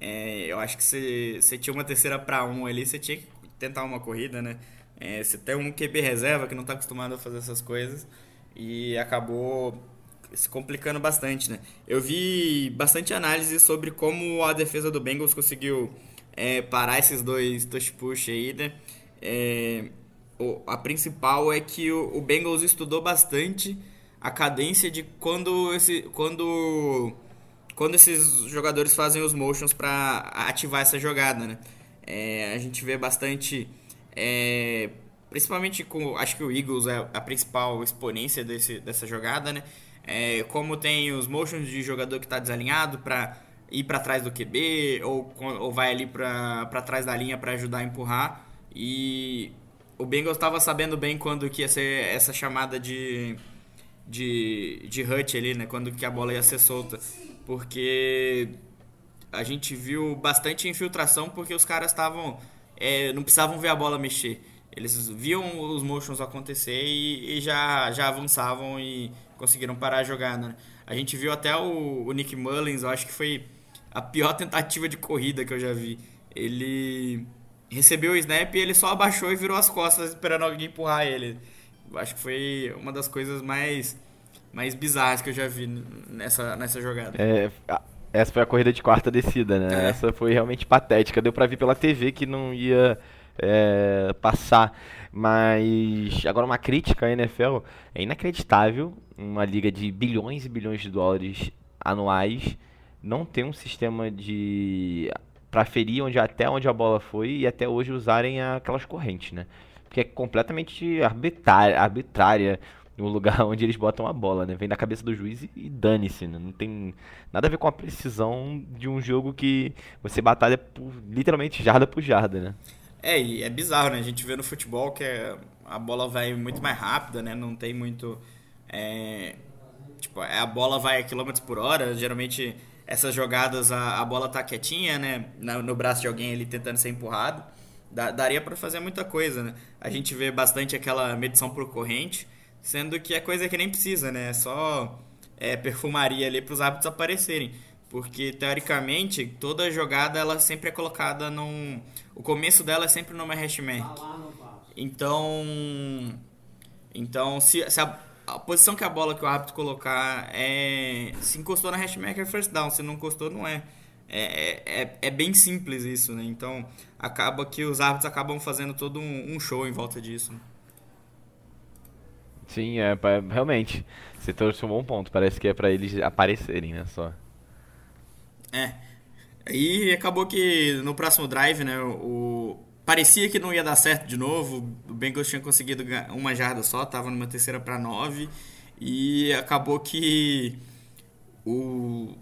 [SPEAKER 2] É, eu acho que você, você tinha uma terceira para um ali, você tinha que tentar uma corrida, né? É, você tem um QB reserva que não está acostumado a fazer essas coisas. e acabou se complicando bastante, né? Eu vi bastante análise sobre como a defesa do Bengals conseguiu é, parar esses dois touch push aí, né? É, o, a principal é que o, o Bengals estudou bastante a cadência de quando esse quando quando esses jogadores fazem os motions para ativar essa jogada, né? É, a gente vê bastante, é, principalmente com, acho que o Eagles é a principal exponência desse, dessa jogada, né? É, como tem os motions de jogador que está desalinhado para ir para trás do QB ou, ou vai ali para trás da linha para ajudar a empurrar e o Bengals estava sabendo bem quando que ia ser essa chamada de de, de hut ali, né? Quando que a bola ia ser solta porque a gente viu bastante infiltração porque os caras estavam é, não precisavam ver a bola mexer. Eles viam os motions acontecer e, e, já, já avançavam e conseguiram parar a jogada né? a gente viu até o, o, Nick Mullins eu acho que foi a pior tentativa de corrida que eu já vi. Ele recebeu o snap e ele só abaixou e virou as costas esperando alguém empurrar ele. Eu acho que foi uma das coisas mais mais bizarras que eu já vi nessa, nessa jogada.
[SPEAKER 3] É, essa foi a corrida de quarta descida, né? É. Essa foi realmente patética. Deu pra ver pela TV que não ia é, passar. Mas agora uma crítica à NFL é inacreditável uma liga de bilhões e bilhões de dólares anuais não ter um sistema de para ferir onde até onde a bola foi e até hoje usarem aquelas correntes, né? Porque é completamente arbitrária, arbitrária no lugar onde eles botam a bola, né? Vem da cabeça do juiz e, dane-se, né? Não tem nada a ver com a precisão de um jogo que você batalha por, literalmente jarda por jarda, né?
[SPEAKER 2] É, e é bizarro, né? A gente vê no futebol que é, a bola vai muito mais rápida, né? Não tem muito... É, tipo, é, a bola vai a quilômetros por hora, geralmente essas jogadas a, a bola tá quietinha, né? No, no braço de alguém ali tentando ser empurrado. Da, daria para fazer muita coisa, né? A gente vê bastante aquela medição por corrente, Sendo que é coisa que nem precisa, né? É só é, perfumaria ali para os hábitos aparecerem. Porque, teoricamente, toda jogada ela sempre é colocada num... O começo dela é sempre numa hashmark. Então... Então, se, se a, a, posição que a bola que o árbitro colocar é... Se encostou na hashmark é first down. Se não encostou, não é. É, é, é bem simples isso, né? Então, acaba que os árbitros acabam fazendo todo um, um show em volta disso. Né?
[SPEAKER 3] Sim, é, realmente. Você trouxe um bom ponto. Parece que é para eles aparecerem, né? Só.
[SPEAKER 2] É. E acabou que no próximo drive, né? O, parecia que não ia dar certo de novo. O Bengals tinha conseguido uma jarda só, tava numa terceira para nove. E acabou que o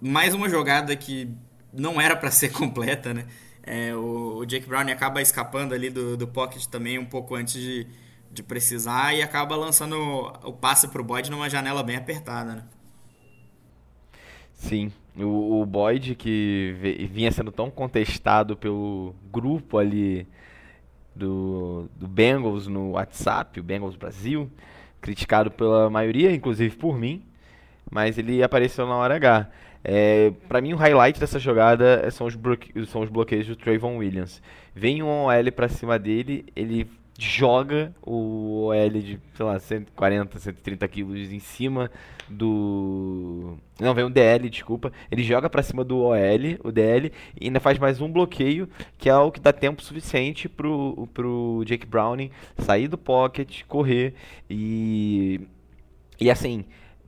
[SPEAKER 2] mais uma jogada que não era para ser completa, né? É, o, Jake Brown acaba escapando ali do, do pocket também um pouco antes de, de precisar e acaba lançando o passe pro Boyd numa janela bem apertada, né?
[SPEAKER 3] Sim, o, o Boyd que vinha sendo tão contestado pelo grupo ali do, do Bengals no WhatsApp, o Bengals Brasil, criticado pela maioria, inclusive por mim, mas ele apareceu na hora H. É, para mim, o highlight dessa jogada são os, são os bloqueios do Trayvon Williams. Vem um OL para cima dele, ele joga o OL de, sei lá, 140, 130 quilos em cima do. Não, vem um DL, desculpa. Ele joga para cima do OL, o DL, e ainda faz mais um bloqueio, que é o que dá tempo suficiente pro, pro Jake Browning sair do pocket, correr e. E assim.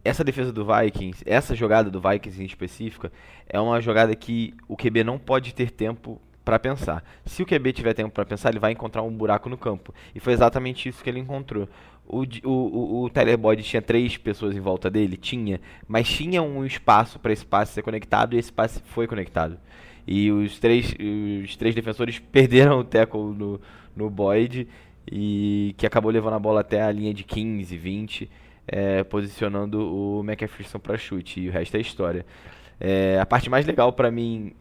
[SPEAKER 3] Essa defesa do Vikings, essa jogada do Vikings em específica, é uma jogada que o QB não pode ter tempo para pensar. Se o QB tiver tempo para pensar, ele vai encontrar um buraco no campo. E foi exatamente isso que ele encontrou. O, o, o, o Tyler Boyd tinha três pessoas em volta dele? Tinha. Mas tinha um espaço para esse passe ser conectado e esse passe foi conectado. E os três, os três defensores perderam o tackle no, no Boyd e que acabou levando a bola até a linha de 15, 20, é, posicionando o McPherson para chute. E o resto é história. É, a parte mais legal para mim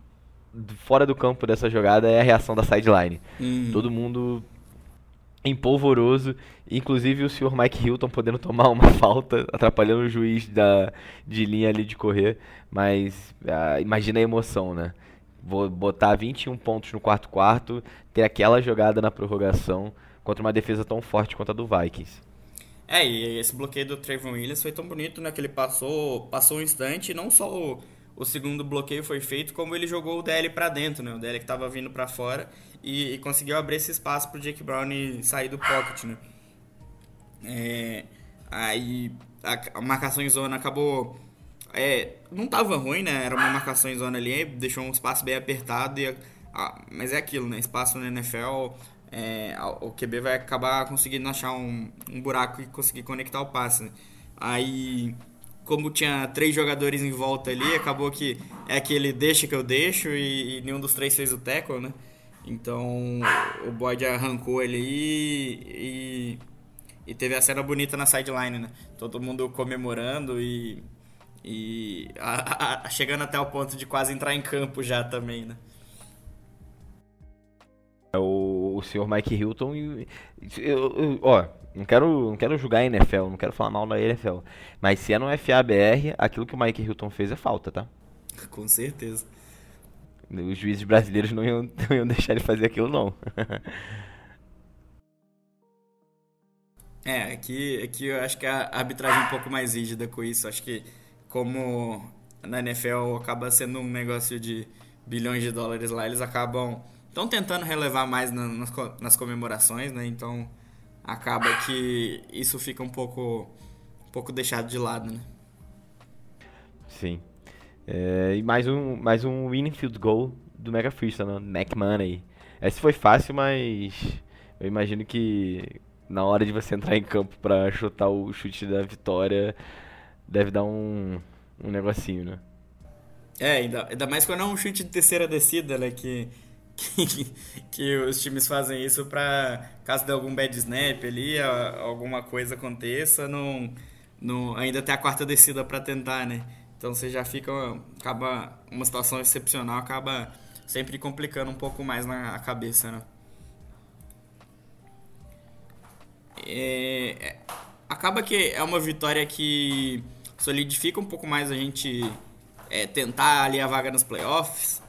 [SPEAKER 3] fora do campo dessa jogada é a reação da sideline. Uhum. Todo mundo empolvoroso, inclusive o senhor Mike Hilton podendo tomar uma falta, atrapalhando o juiz da, de linha ali de correr, mas ah, imagina a emoção, né? Vou botar 21 pontos no quarto quarto, ter aquela jogada na prorrogação contra uma defesa tão forte quanto a do Vikings.
[SPEAKER 2] É, e esse bloqueio do Trayvon Williams foi tão bonito, né? Que ele passou, passou um instante não só o, o segundo bloqueio foi feito, como ele jogou o DL para dentro, né? O DL que tava vindo para fora e, e, conseguiu abrir esse espaço pro Jake Brown sair do pocket, né? É, aí a, a marcação em zona acabou é, não tava ruim, né? Era uma marcação em zona ali, deixou um espaço bem apertado. E, mas é aquilo, né? Espaço no NFL, é, o QB vai acabar conseguindo achar um, um buraco e conseguir conectar o passe. Né? Aí, como tinha três jogadores em volta ali, acabou que é aquele deixa que eu deixo e, e nenhum dos três fez o tackle, né? Então o Boyd arrancou ele e, e teve a cena bonita na sideline, né? Todo mundo comemorando e e a, a, chegando até o ponto de quase entrar em campo já também, né?
[SPEAKER 3] É o, o senhor Mike Hilton. Eu, eu, ó, não quero, não quero julgar a NFL, não quero falar mal da NFL. Mas se é no FABR, aquilo que o Mike Hilton fez é falta, tá?
[SPEAKER 2] Com certeza.
[SPEAKER 3] Os juízes brasileiros não iam, não iam deixar ele fazer aquilo, não.
[SPEAKER 2] é, aqui, aqui eu acho que a arbitragem é um pouco mais rígida com isso. Acho que como na NFL acaba sendo um negócio de bilhões de dólares lá, eles acabam estão tentando relevar mais nas, nas comemorações, né? Então acaba que isso fica um pouco um pouco deixado de lado, né?
[SPEAKER 3] Sim. É, e mais um mais um winning field goal do Mega Freestyle, né? Mac Money. Esse foi fácil, mas eu imagino que na hora de você entrar em campo para chutar o chute da vitória, deve dar um, um negocinho, né?
[SPEAKER 2] É, ainda, ainda mais quando é um chute de terceira descida, né? Que, que, que os times fazem isso pra, caso de algum bad snap ali, alguma coisa aconteça, não, não, ainda tem a quarta descida para tentar, né? Então você já fica, acaba, uma situação excepcional acaba sempre complicando um pouco mais na cabeça, né? É, é acaba que é uma vitória que solidifica um pouco mais a gente é, tentar ali a vaga nos playoffs.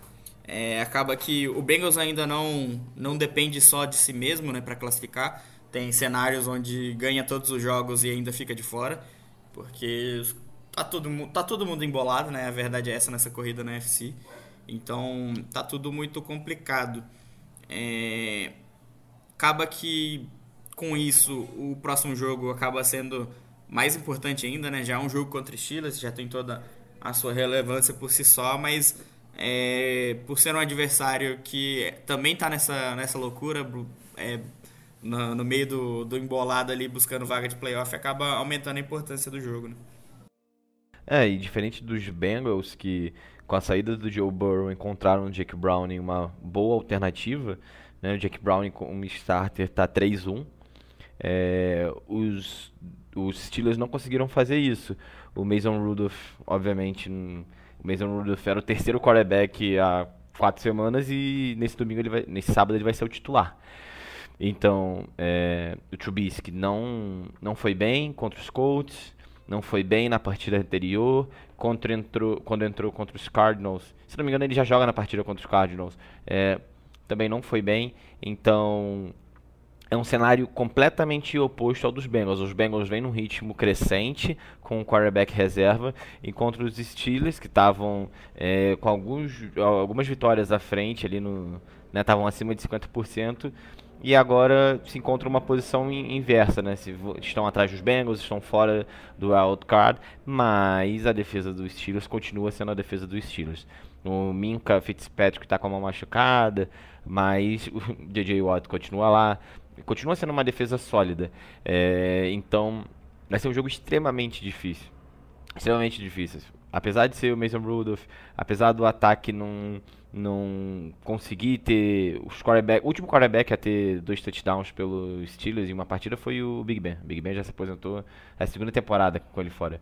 [SPEAKER 2] É, acaba que o Bengals ainda não, não depende só de si mesmo né, para classificar. Tem cenários onde ganha todos os jogos e ainda fica de fora, porque tá todo, tá todo mundo embolado, né? A verdade é essa nessa corrida na UFC. Então tá tudo muito complicado. É, acaba que com isso o próximo jogo acaba sendo mais importante ainda, né? Já é um jogo contra Steelers, já tem toda a sua relevância por si só, mas é, por ser um adversário que também está nessa, nessa loucura, é, no, no, meio do, do embolado ali buscando vaga de playoff, acaba aumentando a importância do jogo, né?
[SPEAKER 3] É, e diferente dos Bengals, que com a saída do Joe Burrow encontraram o Jake Browning uma boa alternativa, né? O Jake Browning como starter está 3-1. É, os os Steelers não conseguiram fazer isso. O Mason Rudolph, obviamente, o Mason Rudolph era o terceiro quarterback há quatro semanas e nesse domingo ele vai, nesse sábado ele vai ser o titular. Então, é, o Trubisky não não foi bem contra os Colts, não foi bem na partida anterior, contra entrou, quando entrou contra os Cardinals. Se não me engano, ele já joga na partida contra os Cardinals. É, também não foi bem. Então, é um cenário completamente oposto ao dos Bengals. Os Bengals vêm num ritmo crescente com o quarterback reserva, enquanto os Steelers, que estavam é, com alguns, algumas vitórias à frente, ali no estavam né, acima de 50%, e agora se encontram uma posição inversa, né? Se estão atrás dos Bengals, estão fora do wild card, mas a defesa dos Steelers continua sendo a defesa dos Steelers. O Minka Fitzpatrick está com uma machucada, mas o DJ Watt continua lá continua sendo uma defesa sólida. É, então, vai ser um jogo extremamente difícil. Extremamente difícil. Apesar de ser o Mason Rudolph, apesar do ataque não, não conseguir ter os quarterback, o último quarterback a ter dois touchdowns pelo Steelers em uma partida foi o Big Ben. O Big Ben já se aposentou é a segunda temporada com ele fora.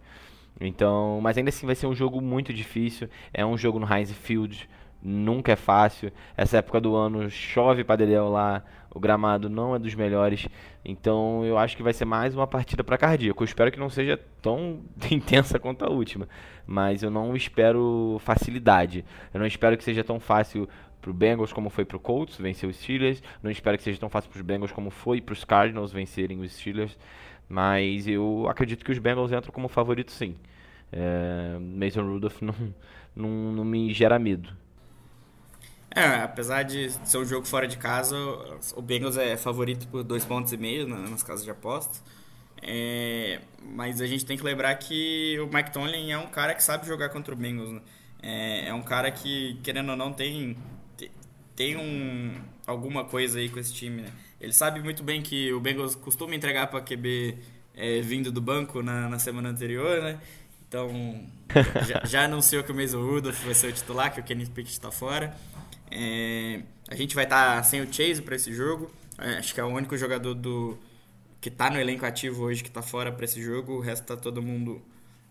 [SPEAKER 3] Então, mas ainda assim vai ser um jogo muito difícil. É um jogo no Heinz Field nunca é fácil. Essa época do ano chove Dedéu lá, o gramado não é dos melhores. Então eu acho que vai ser mais uma partida para cardíaco. Eu espero que não seja tão intensa quanto a última, mas eu não espero facilidade. Eu não espero que seja tão fácil pro Bengals como foi pro Colts vencer os Steelers. Não espero que seja tão fácil para os Bengals como foi para os Cardinals vencerem os Steelers. Mas eu acredito que os Bengals entram como favorito sim. É, Mason Rudolph não, não, não me gera medo.
[SPEAKER 2] É, apesar de ser um jogo fora de casa, o Bengals é favorito por dois pontos e meio nas casas de apostas. É, mas a gente tem que lembrar que o Mike Tomlin é um cara que sabe jogar contra o Bengals. Né? É, é, um cara que, querendo ou não, tem, tem um, alguma coisa aí com esse time. Né? Ele sabe muito bem que o Bengals costuma entregar para QB é, vindo do banco na, na semana anterior, né? Então, já, já, anunciou que o Mason Rudolph vai ser o titular, que o Kenny Pickett está fora. É, a gente vai estar tá sem o Chase para esse jogo. É, acho que é o único jogador do que está no elenco ativo hoje que está fora para esse jogo. O resto está todo mundo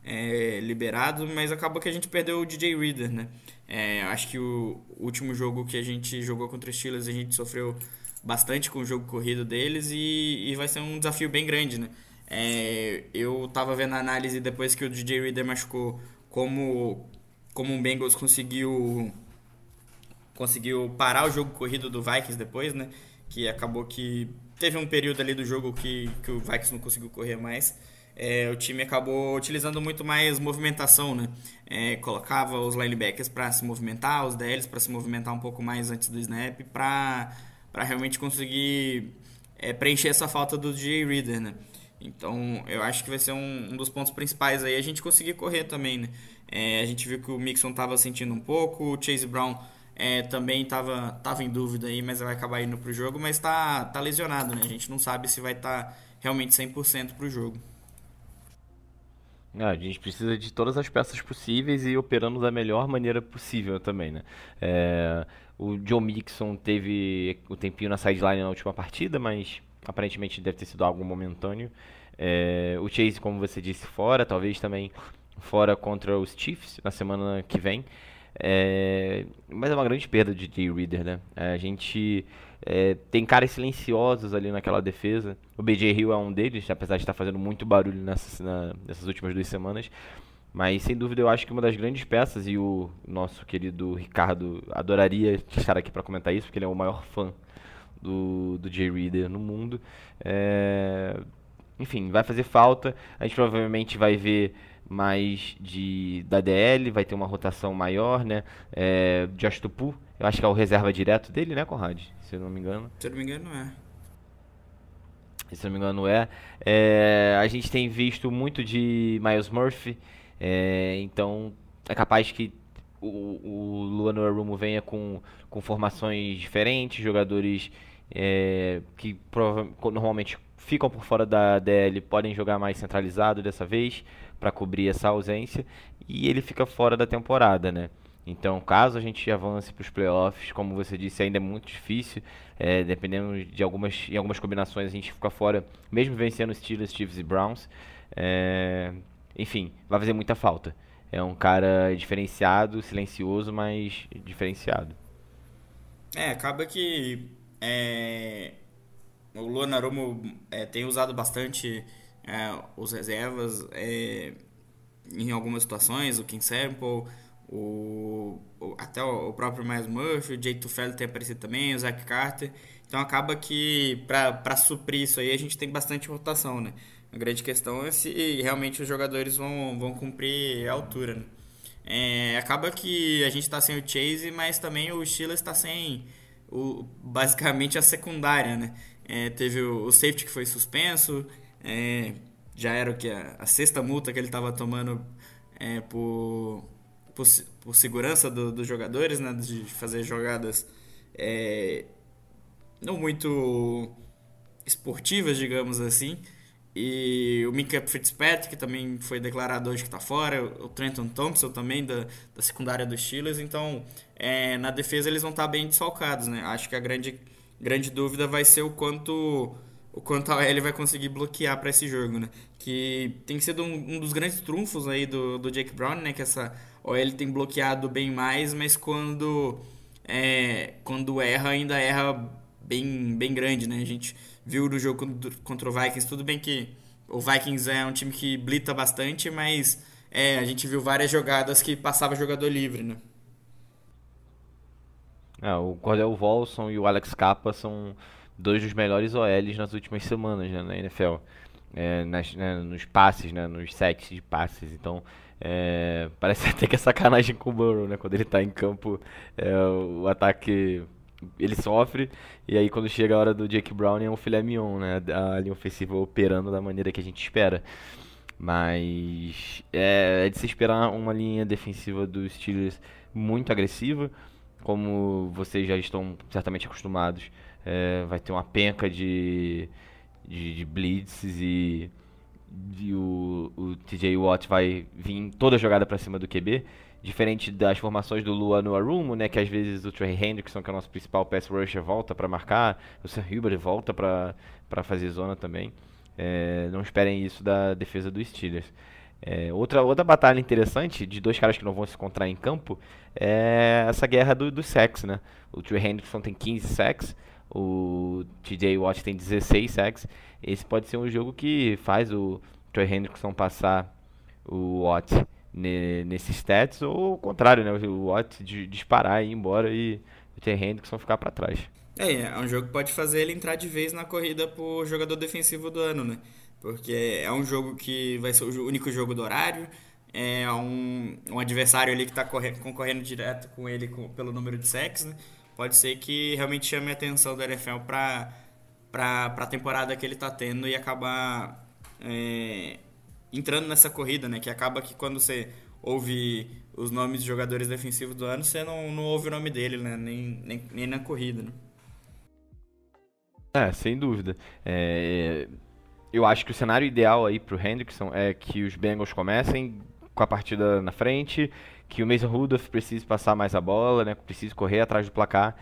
[SPEAKER 2] é, liberado, mas acabou que a gente perdeu o DJ Reader, né? É, acho que o último jogo que a gente jogou contra os Steelers a gente sofreu bastante com o jogo corrido deles e, e vai ser um desafio bem grande, né? É, eu tava vendo a análise depois que o DJ Reader machucou como como o Bengals conseguiu conseguiu parar o jogo corrido do Vikings depois, né? Que acabou que teve um período ali do jogo que, que o Vikings não conseguiu correr mais. É, o time acabou utilizando muito mais movimentação, né? É, colocava os linebackers para se movimentar, os DLs para se movimentar um pouco mais antes do snap, para realmente conseguir é, preencher essa falta do DJ Reader, né? Então, eu acho que vai ser um, um dos pontos principais aí a gente conseguir correr também, né? É, a gente viu que o Mixon estava sentindo um pouco, o Chase Brown é, também estava tava em dúvida aí, mas vai acabar indo pro jogo, mas está tá lesionado, né? A gente não sabe se vai estar tá realmente 100% pro jogo.
[SPEAKER 3] Ah, a gente precisa de todas as peças possíveis e operando da melhor maneira possível também, né? É, o Joe Mixon teve o tempinho na sideline na última partida, mas aparentemente deve ter sido algo momentâneo. É, o Chase, como você disse, fora, talvez também fora contra os Chiefs na semana que vem. É, mas é uma grande perda de Jay Reader, né? A gente é, tem caras silenciosos ali naquela defesa. O BJ Hill é um deles, apesar de estar fazendo muito barulho nessas, na, nessas últimas duas semanas. Mas sem dúvida eu acho que uma das grandes peças, e o nosso querido Ricardo adoraria estar aqui para comentar isso, porque ele é o maior fã do, do Jay Reader no mundo. É... Enfim, vai fazer falta. A gente provavelmente vai ver mais de da DL, vai ter uma rotação maior, né? É, Josh Tupu, eu acho que é o reserva direto dele, né, Conrad? Se eu não me engano.
[SPEAKER 2] Se eu não me engano, é.
[SPEAKER 3] Se eu não me engano, é. é a gente tem visto muito de Miles Murphy, é, então é capaz que o, o Luan Rumo venha com, com formações diferentes, jogadores é, que normalmente ficam por fora da DL podem jogar mais centralizado dessa vez para cobrir essa ausência e ele fica fora da temporada, né? Então, caso a gente avance para os playoffs, como você disse, ainda é muito difícil. É, dependendo de algumas, em algumas combinações, a gente fica fora, mesmo vencendo Steelers, Chiefs e Browns. É, enfim, vai fazer muita falta. É um cara diferenciado, silencioso, mas diferenciado.
[SPEAKER 2] É, acaba que é, o Luan Aromo é, tem usado bastante é, os reservas é, em algumas situações, o King Sample, o, o até o, próprio Miles Murphy, o Jake Tufelo tem aparecido também, o Zach Carter. Então acaba que para suprir isso aí a gente tem bastante rotação, né? A grande questão é se realmente os jogadores vão, vão cumprir a altura, né? É, acaba que a gente está sem o Chase, mas também o Steelers está sem o, basicamente a secundária, né? É, teve o, o, safety que foi suspenso, é, já era o que a, sexta multa que ele estava tomando é, por, por, por, segurança do, dos jogadores, né? De fazer jogadas é, não muito esportivas, digamos assim. E o Minka Fitzpatrick também foi declarado hoje que está fora. O Trenton Thompson também, da, da secundária dos Steelers. Então, é, na defesa eles vão estar tá bem desfalcados, né? Acho que a grande, grande dúvida vai ser o quanto o quanto a OL vai conseguir bloquear para esse jogo, né? Que tem sido um, um, dos grandes trunfos aí do, do Jake Brown, né? Que essa OL tem bloqueado bem mais, mas quando, é, quando erra, ainda erra bem, bem grande, né? A gente viu no jogo contra o Vikings, tudo bem que o Vikings é um time que blita bastante, mas é, a gente viu várias jogadas que passava jogador livre, né?
[SPEAKER 3] É, o Cordell Volson e o Alex Capa são dois dos melhores OLs nas últimas semanas né, na NFL. é, nas, né, nos passes, né, nos sets de passes. Então, é, parece até que é sacanagem com o Burrow, né? Quando ele está em campo, é, o ataque ele sofre, e aí quando chega a hora do Jake Brown é um filé mignon, né? A linha ofensiva operando da maneira que a gente espera. Mas é, é de se esperar uma linha defensiva dos Steelers muito agressiva, como vocês já estão certamente acostumados. É, vai ter uma penca de, de, de blitzes e, e o, o TJ Watt vai vir toda jogada para cima do QB. Diferente das formações do Lua no Arumo, né, que às vezes o Trey Hendrickson, que é o nosso principal pass rusher, volta para marcar, o Sam Huber volta para fazer zona também. É, não esperem isso da defesa dos Steelers. É, outra, outra batalha interessante de dois caras que não vão se encontrar em campo é essa guerra do, do sacks, né? O Trey Hendrickson tem 15 sacks, o TJ Watt tem 16 sacks. Esse pode ser um jogo que faz o Trey Hendrickson passar o Watt nesses stats, ou o contrário, né? O Watt disparar e ir embora e o Trey Hendrickson ficar para trás.
[SPEAKER 2] É, é um jogo que pode fazer ele entrar de vez na corrida pro jogador defensivo do ano, né? Porque é um jogo que vai ser o único jogo do horário, é um, um adversário ali que está concorrendo direto com ele com, pelo número de sacks, né? Pode ser que realmente chame a atenção do NFL para a temporada que ele está tendo e acabar é, entrando nessa corrida, né? Que acaba que quando você ouve os nomes de jogadores defensivos do ano, você não, não ouve o nome dele, né? Nem, nem, nem na corrida, né?
[SPEAKER 3] É, sem dúvida. É, eu acho que o cenário ideal aí pro Hendrickson é que os Bengals comecem com a partida na frente, que o Mason Rudolph precise passar mais a bola, né? Precise correr atrás do placar,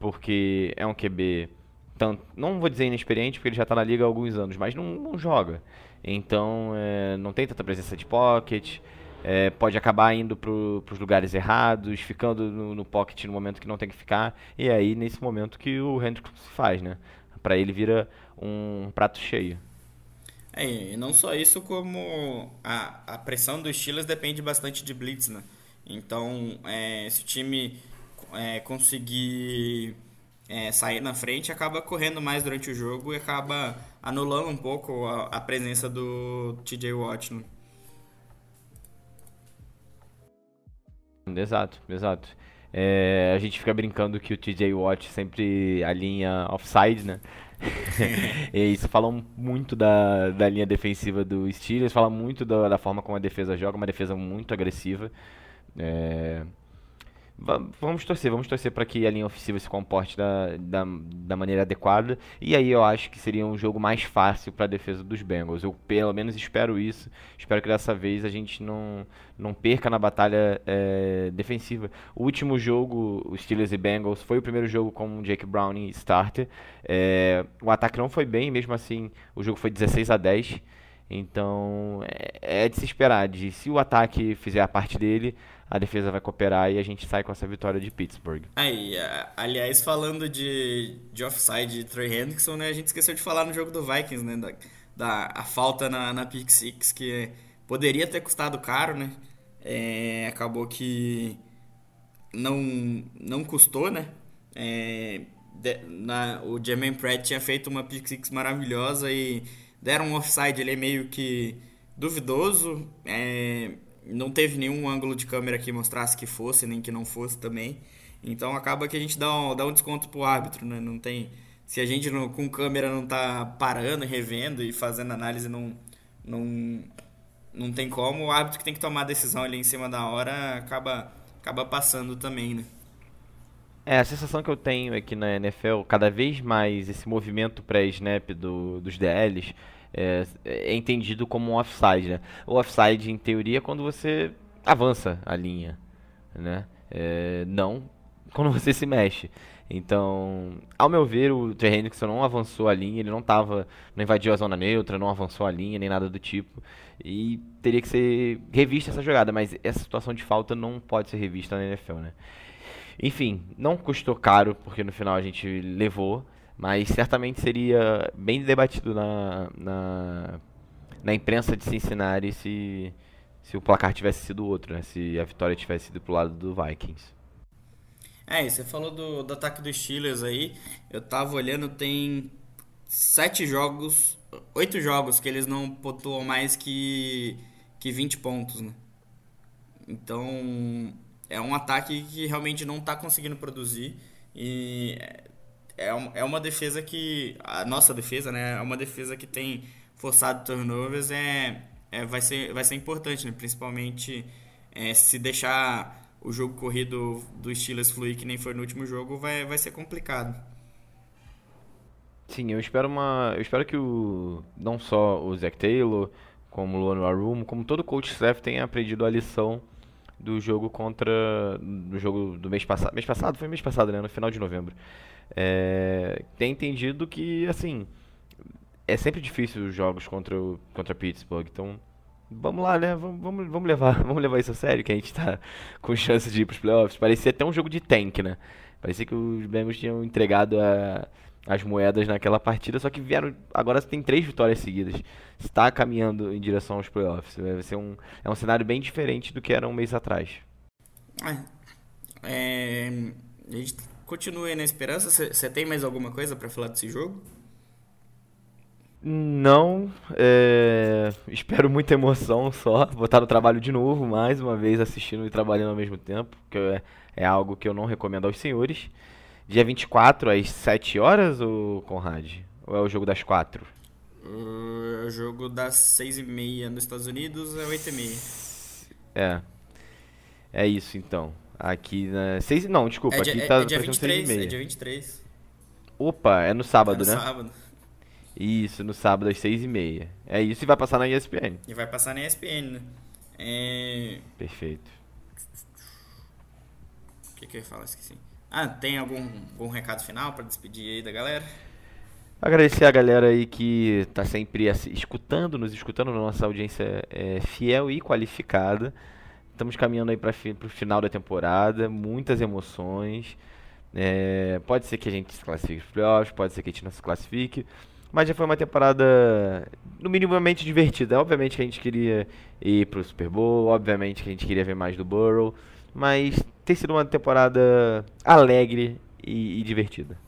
[SPEAKER 3] porque é um QB tanto, não vou dizer inexperiente, porque ele já está na liga há alguns anos, mas não, não joga. Então, é, não tem tanta presença de pocket, é, pode acabar indo para os lugares errados, ficando no, no, pocket no momento que não tem que ficar, e é aí nesse momento que o Hendrickson se faz, né? Para ele vira um prato cheio.
[SPEAKER 2] É, e não só isso, como a, a pressão dos Steelers depende bastante de blitz, né? Então, é, se o time é, conseguir é, sair na frente, acaba correndo mais durante o jogo e acaba anulando um pouco a, a presença do TJ Watt. Né?
[SPEAKER 3] Exato, exato. É, a gente fica brincando que o TJ Watt sempre alinha offside, né? e isso fala muito da, da linha defensiva do Steelers, fala muito da, da forma como a defesa joga, uma defesa muito agressiva. É, Vamos torcer, vamos torcer para que a linha ofensiva se comporte da, da, da, maneira adequada. E aí eu acho que seria um jogo mais fácil para a defesa dos Bengals. Eu pelo menos espero isso. Espero que dessa vez a gente não, não perca na batalha é, defensiva. O último jogo, os Steelers e Bengals, foi o primeiro jogo com o Jake Browning starter. É, o ataque não foi bem, mesmo assim o jogo foi 16 a 10. Então é, é de se esperar. De, se o ataque fizer a parte dele, a defesa vai cooperar e a gente sai com essa vitória de Pittsburgh.
[SPEAKER 2] Aí, aliás, falando de, de offside de Trey Hendrickson, né, a gente esqueceu de falar no jogo do Vikings, né, da, da a falta na, na pick que poderia ter custado caro, né, é, acabou que não, não custou, né, é, de, na, o Jermaine Pratt tinha feito uma pick six maravilhosa e deram um offside é meio que duvidoso, é, não teve nenhum ângulo de câmera que mostrasse que fosse, nem que não fosse também. Então acaba que a gente dá um, dá um desconto pro árbitro, né? Não tem. Se a gente não, com câmera não tá parando, revendo e fazendo análise, não, não, não tem como. O árbitro que tem que tomar a decisão ali em cima da hora acaba, acaba passando também, né?
[SPEAKER 3] É, a sensação que eu tenho é que na NFL, cada vez mais esse movimento pré-snap do, dos DLs é, é entendido como um offside, né? O offside, em teoria, é quando você avança a linha, né? É, não quando você se mexe. Então, ao meu ver, o Trey Hendrickson não avançou a linha, ele não tava, não invadiu a zona neutra, não avançou a linha, nem nada do tipo. E teria que ser revista essa jogada, mas essa situação de falta não pode ser revista na NFL, né? Enfim, não custou caro, porque no final a gente levou. Mas certamente seria bem debatido na, na, na imprensa de Cincinnati se, se o placar tivesse sido outro, né? se a vitória tivesse sido pro lado do Vikings.
[SPEAKER 2] É, você falou do, do ataque dos Steelers aí. Eu tava olhando, tem sete jogos, oito jogos que eles não pontuam mais que, que 20 pontos, né? Então, é um ataque que realmente não está conseguindo produzir e é, é uma defesa que, a nossa defesa, né, é uma defesa que tem forçado turnovers, é, é vai, ser, vai ser importante, né? principalmente é, se deixar o jogo corrido do Steelers fluir que nem foi no último jogo, vai, vai ser complicado.
[SPEAKER 3] Sim, eu espero uma. Eu espero que o. Não só o Zach Taylor, como o Luan Arum, como todo coach staff tenha aprendido a lição do jogo contra. do jogo do mês passado. Mês passado? Foi mês passado, né? No final de novembro. É, tem entendido que, assim. É sempre difícil os jogos contra, o, contra Pittsburgh, então vamos lá, né? Vamos, vamos, vamos, levar, vamos levar isso a sério, que a gente tá com chance de ir pros playoffs. Parecia até um jogo de tank, né? Parecia que os Bengals tinham entregado a, as moedas naquela partida, só que vieram. Agora tem três vitórias seguidas. Está caminhando em direção aos playoffs. Vai ser um, é um cenário bem diferente do que era um mês atrás.
[SPEAKER 2] É, a gente continua aí na esperança. Você tem mais alguma coisa para falar desse jogo?
[SPEAKER 3] Não, é... espero muita emoção só. Vou estar no trabalho de novo, mais uma vez, assistindo e trabalhando ao mesmo tempo, que é, é algo que eu não recomendo aos senhores. Dia 24, às 7 horas, ou Conrad? Ou é o jogo das 4?
[SPEAKER 2] Uh, é o jogo das 6 e meia nos Estados Unidos, é 8 e meia.
[SPEAKER 3] É. É isso, então. Aqui na... 6... Não, desculpa,
[SPEAKER 2] é
[SPEAKER 3] aqui
[SPEAKER 2] dia,
[SPEAKER 3] tá
[SPEAKER 2] é, dia 23, é dia 23.
[SPEAKER 3] Opa, é no sábado,
[SPEAKER 2] é no
[SPEAKER 3] né?
[SPEAKER 2] sábado.
[SPEAKER 3] Isso, no sábado às 6 e meia. É isso e vai passar na ESPN.
[SPEAKER 2] E vai passar na ESPN, né? É...
[SPEAKER 3] Perfeito.
[SPEAKER 2] O que, que eu ia falar? Esqueci. Ah, tem algum, algum recado final para despedir aí da galera?
[SPEAKER 3] Agradecer a galera aí que tá sempre escutando, nos escutando, nossa audiência é fiel e qualificada. Estamos caminhando aí para o final da temporada, muitas emoções. É, pode ser que a gente se classifique para playoffs, pode ser que a gente não se classifique. Mas já foi uma temporada, no minimamente divertida. Obviamente que a gente queria ir pro Super Bowl, obviamente que a gente queria ver mais do Burrow. Mas tem sido uma temporada alegre e, e divertida,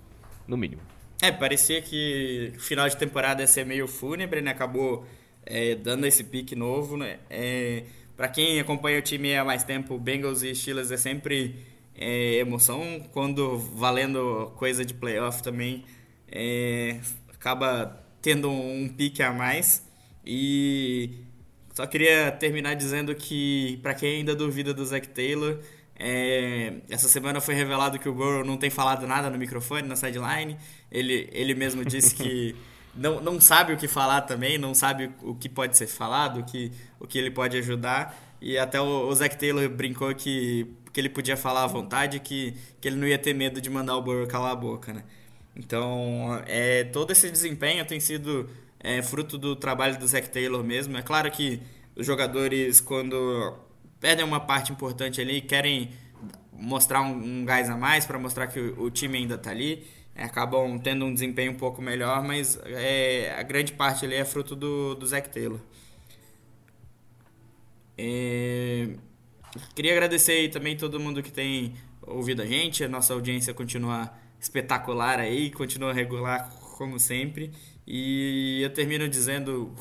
[SPEAKER 3] no mínimo.
[SPEAKER 2] É, parecia que o final de temporada ia ser meio fúnebre, né? Acabou é, dando esse pique novo, né? É, para quem acompanha o time há mais tempo, Bengals e Steelers é sempre é, emoção. Quando valendo coisa de playoff também, é, acaba tendo um pique a mais. E só queria terminar dizendo que, para quem ainda duvida do Zac Taylor, é, essa semana foi revelado que o Burrow não tem falado nada no microfone, na sideline. Ele, ele mesmo disse que não, não sabe o que falar também, não sabe o que pode ser falado, o que, o que ele pode ajudar. E até o, o Zac Taylor brincou que, que ele podia falar à vontade, que, que ele não ia ter medo de mandar o Burrow calar a boca, né? Então, é, todo esse desempenho tem sido é, fruto do trabalho do Zac Taylor mesmo. É claro que os jogadores, quando perdem uma parte importante ali, querem mostrar um, um gás a mais para mostrar que o, o, time ainda está ali. É, acabam tendo um desempenho um pouco melhor, mas é, a grande parte ali é fruto do, do Zac Taylor. É, queria agradecer aí também todo mundo que tem ouvido a gente. A nossa audiência continua espetacular aí, continua regular como sempre. E eu termino dizendo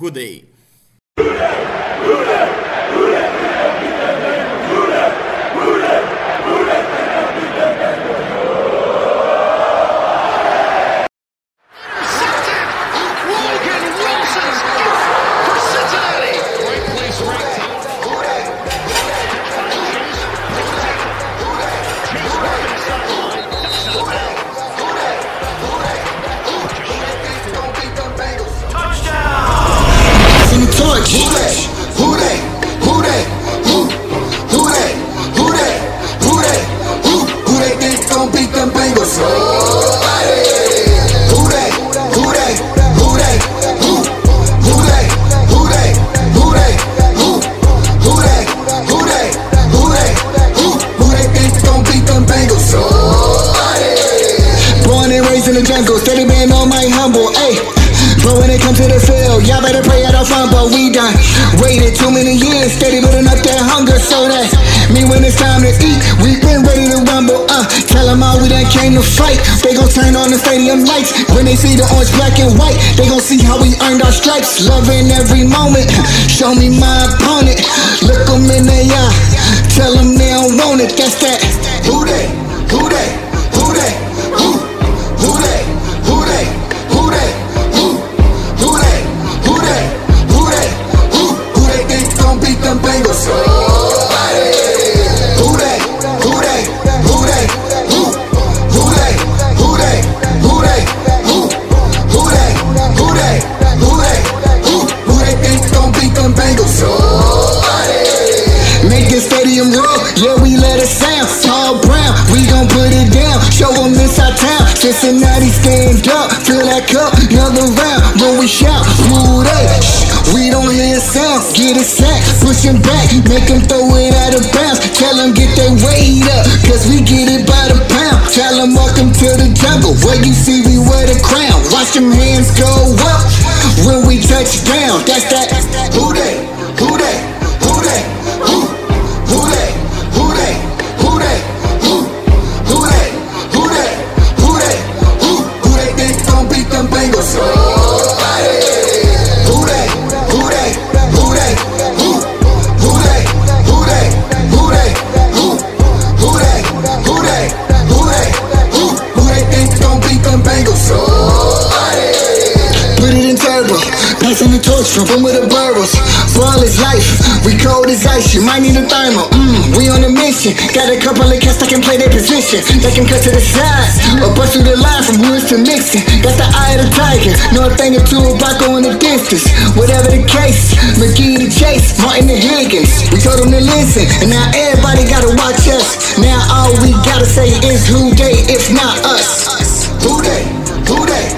[SPEAKER 2] and all my humble, ayy.
[SPEAKER 4] But when it comes to the field, y'all better pray at the front, But We done waited too many years, steady building up that hunger, so that me when it's time to eat, we been ready to rumble. Uh, tell them all we done came to fight. They gon' turn on the stadium lights when they see the orange, black, and white. They gon' see how we earned our stripes, loving every moment. Show me my opponent, look 'em in the eye, tell 'em they don't want it. That's that. Who that? Stand up, fill that cup, another round. When we shout, who they? We don't hear a sound. Get it sacked, push 'em back, make 'em throw it out of bounds. Tell 'em get their weight up, cause we get it by the pound. Tell 'em welcome to the jungle, where you see we wear the crown. Watch them hands go up when we touch down. That's that. The burrows. Ball is life, we cold as ice. You might need a thermal. Mmm, we on a mission. Got a couple of cats that can play their position. They can cut to the sides or bust through the line from woods to mixing. Got the eye of the tiger, know a thing or two about going the distance. Whatever the case, McGee to Chase, Martin to Higgins. We told them to listen, and now everybody gotta watch us. Now all we gotta say is who they, if not us. Who they? Who they?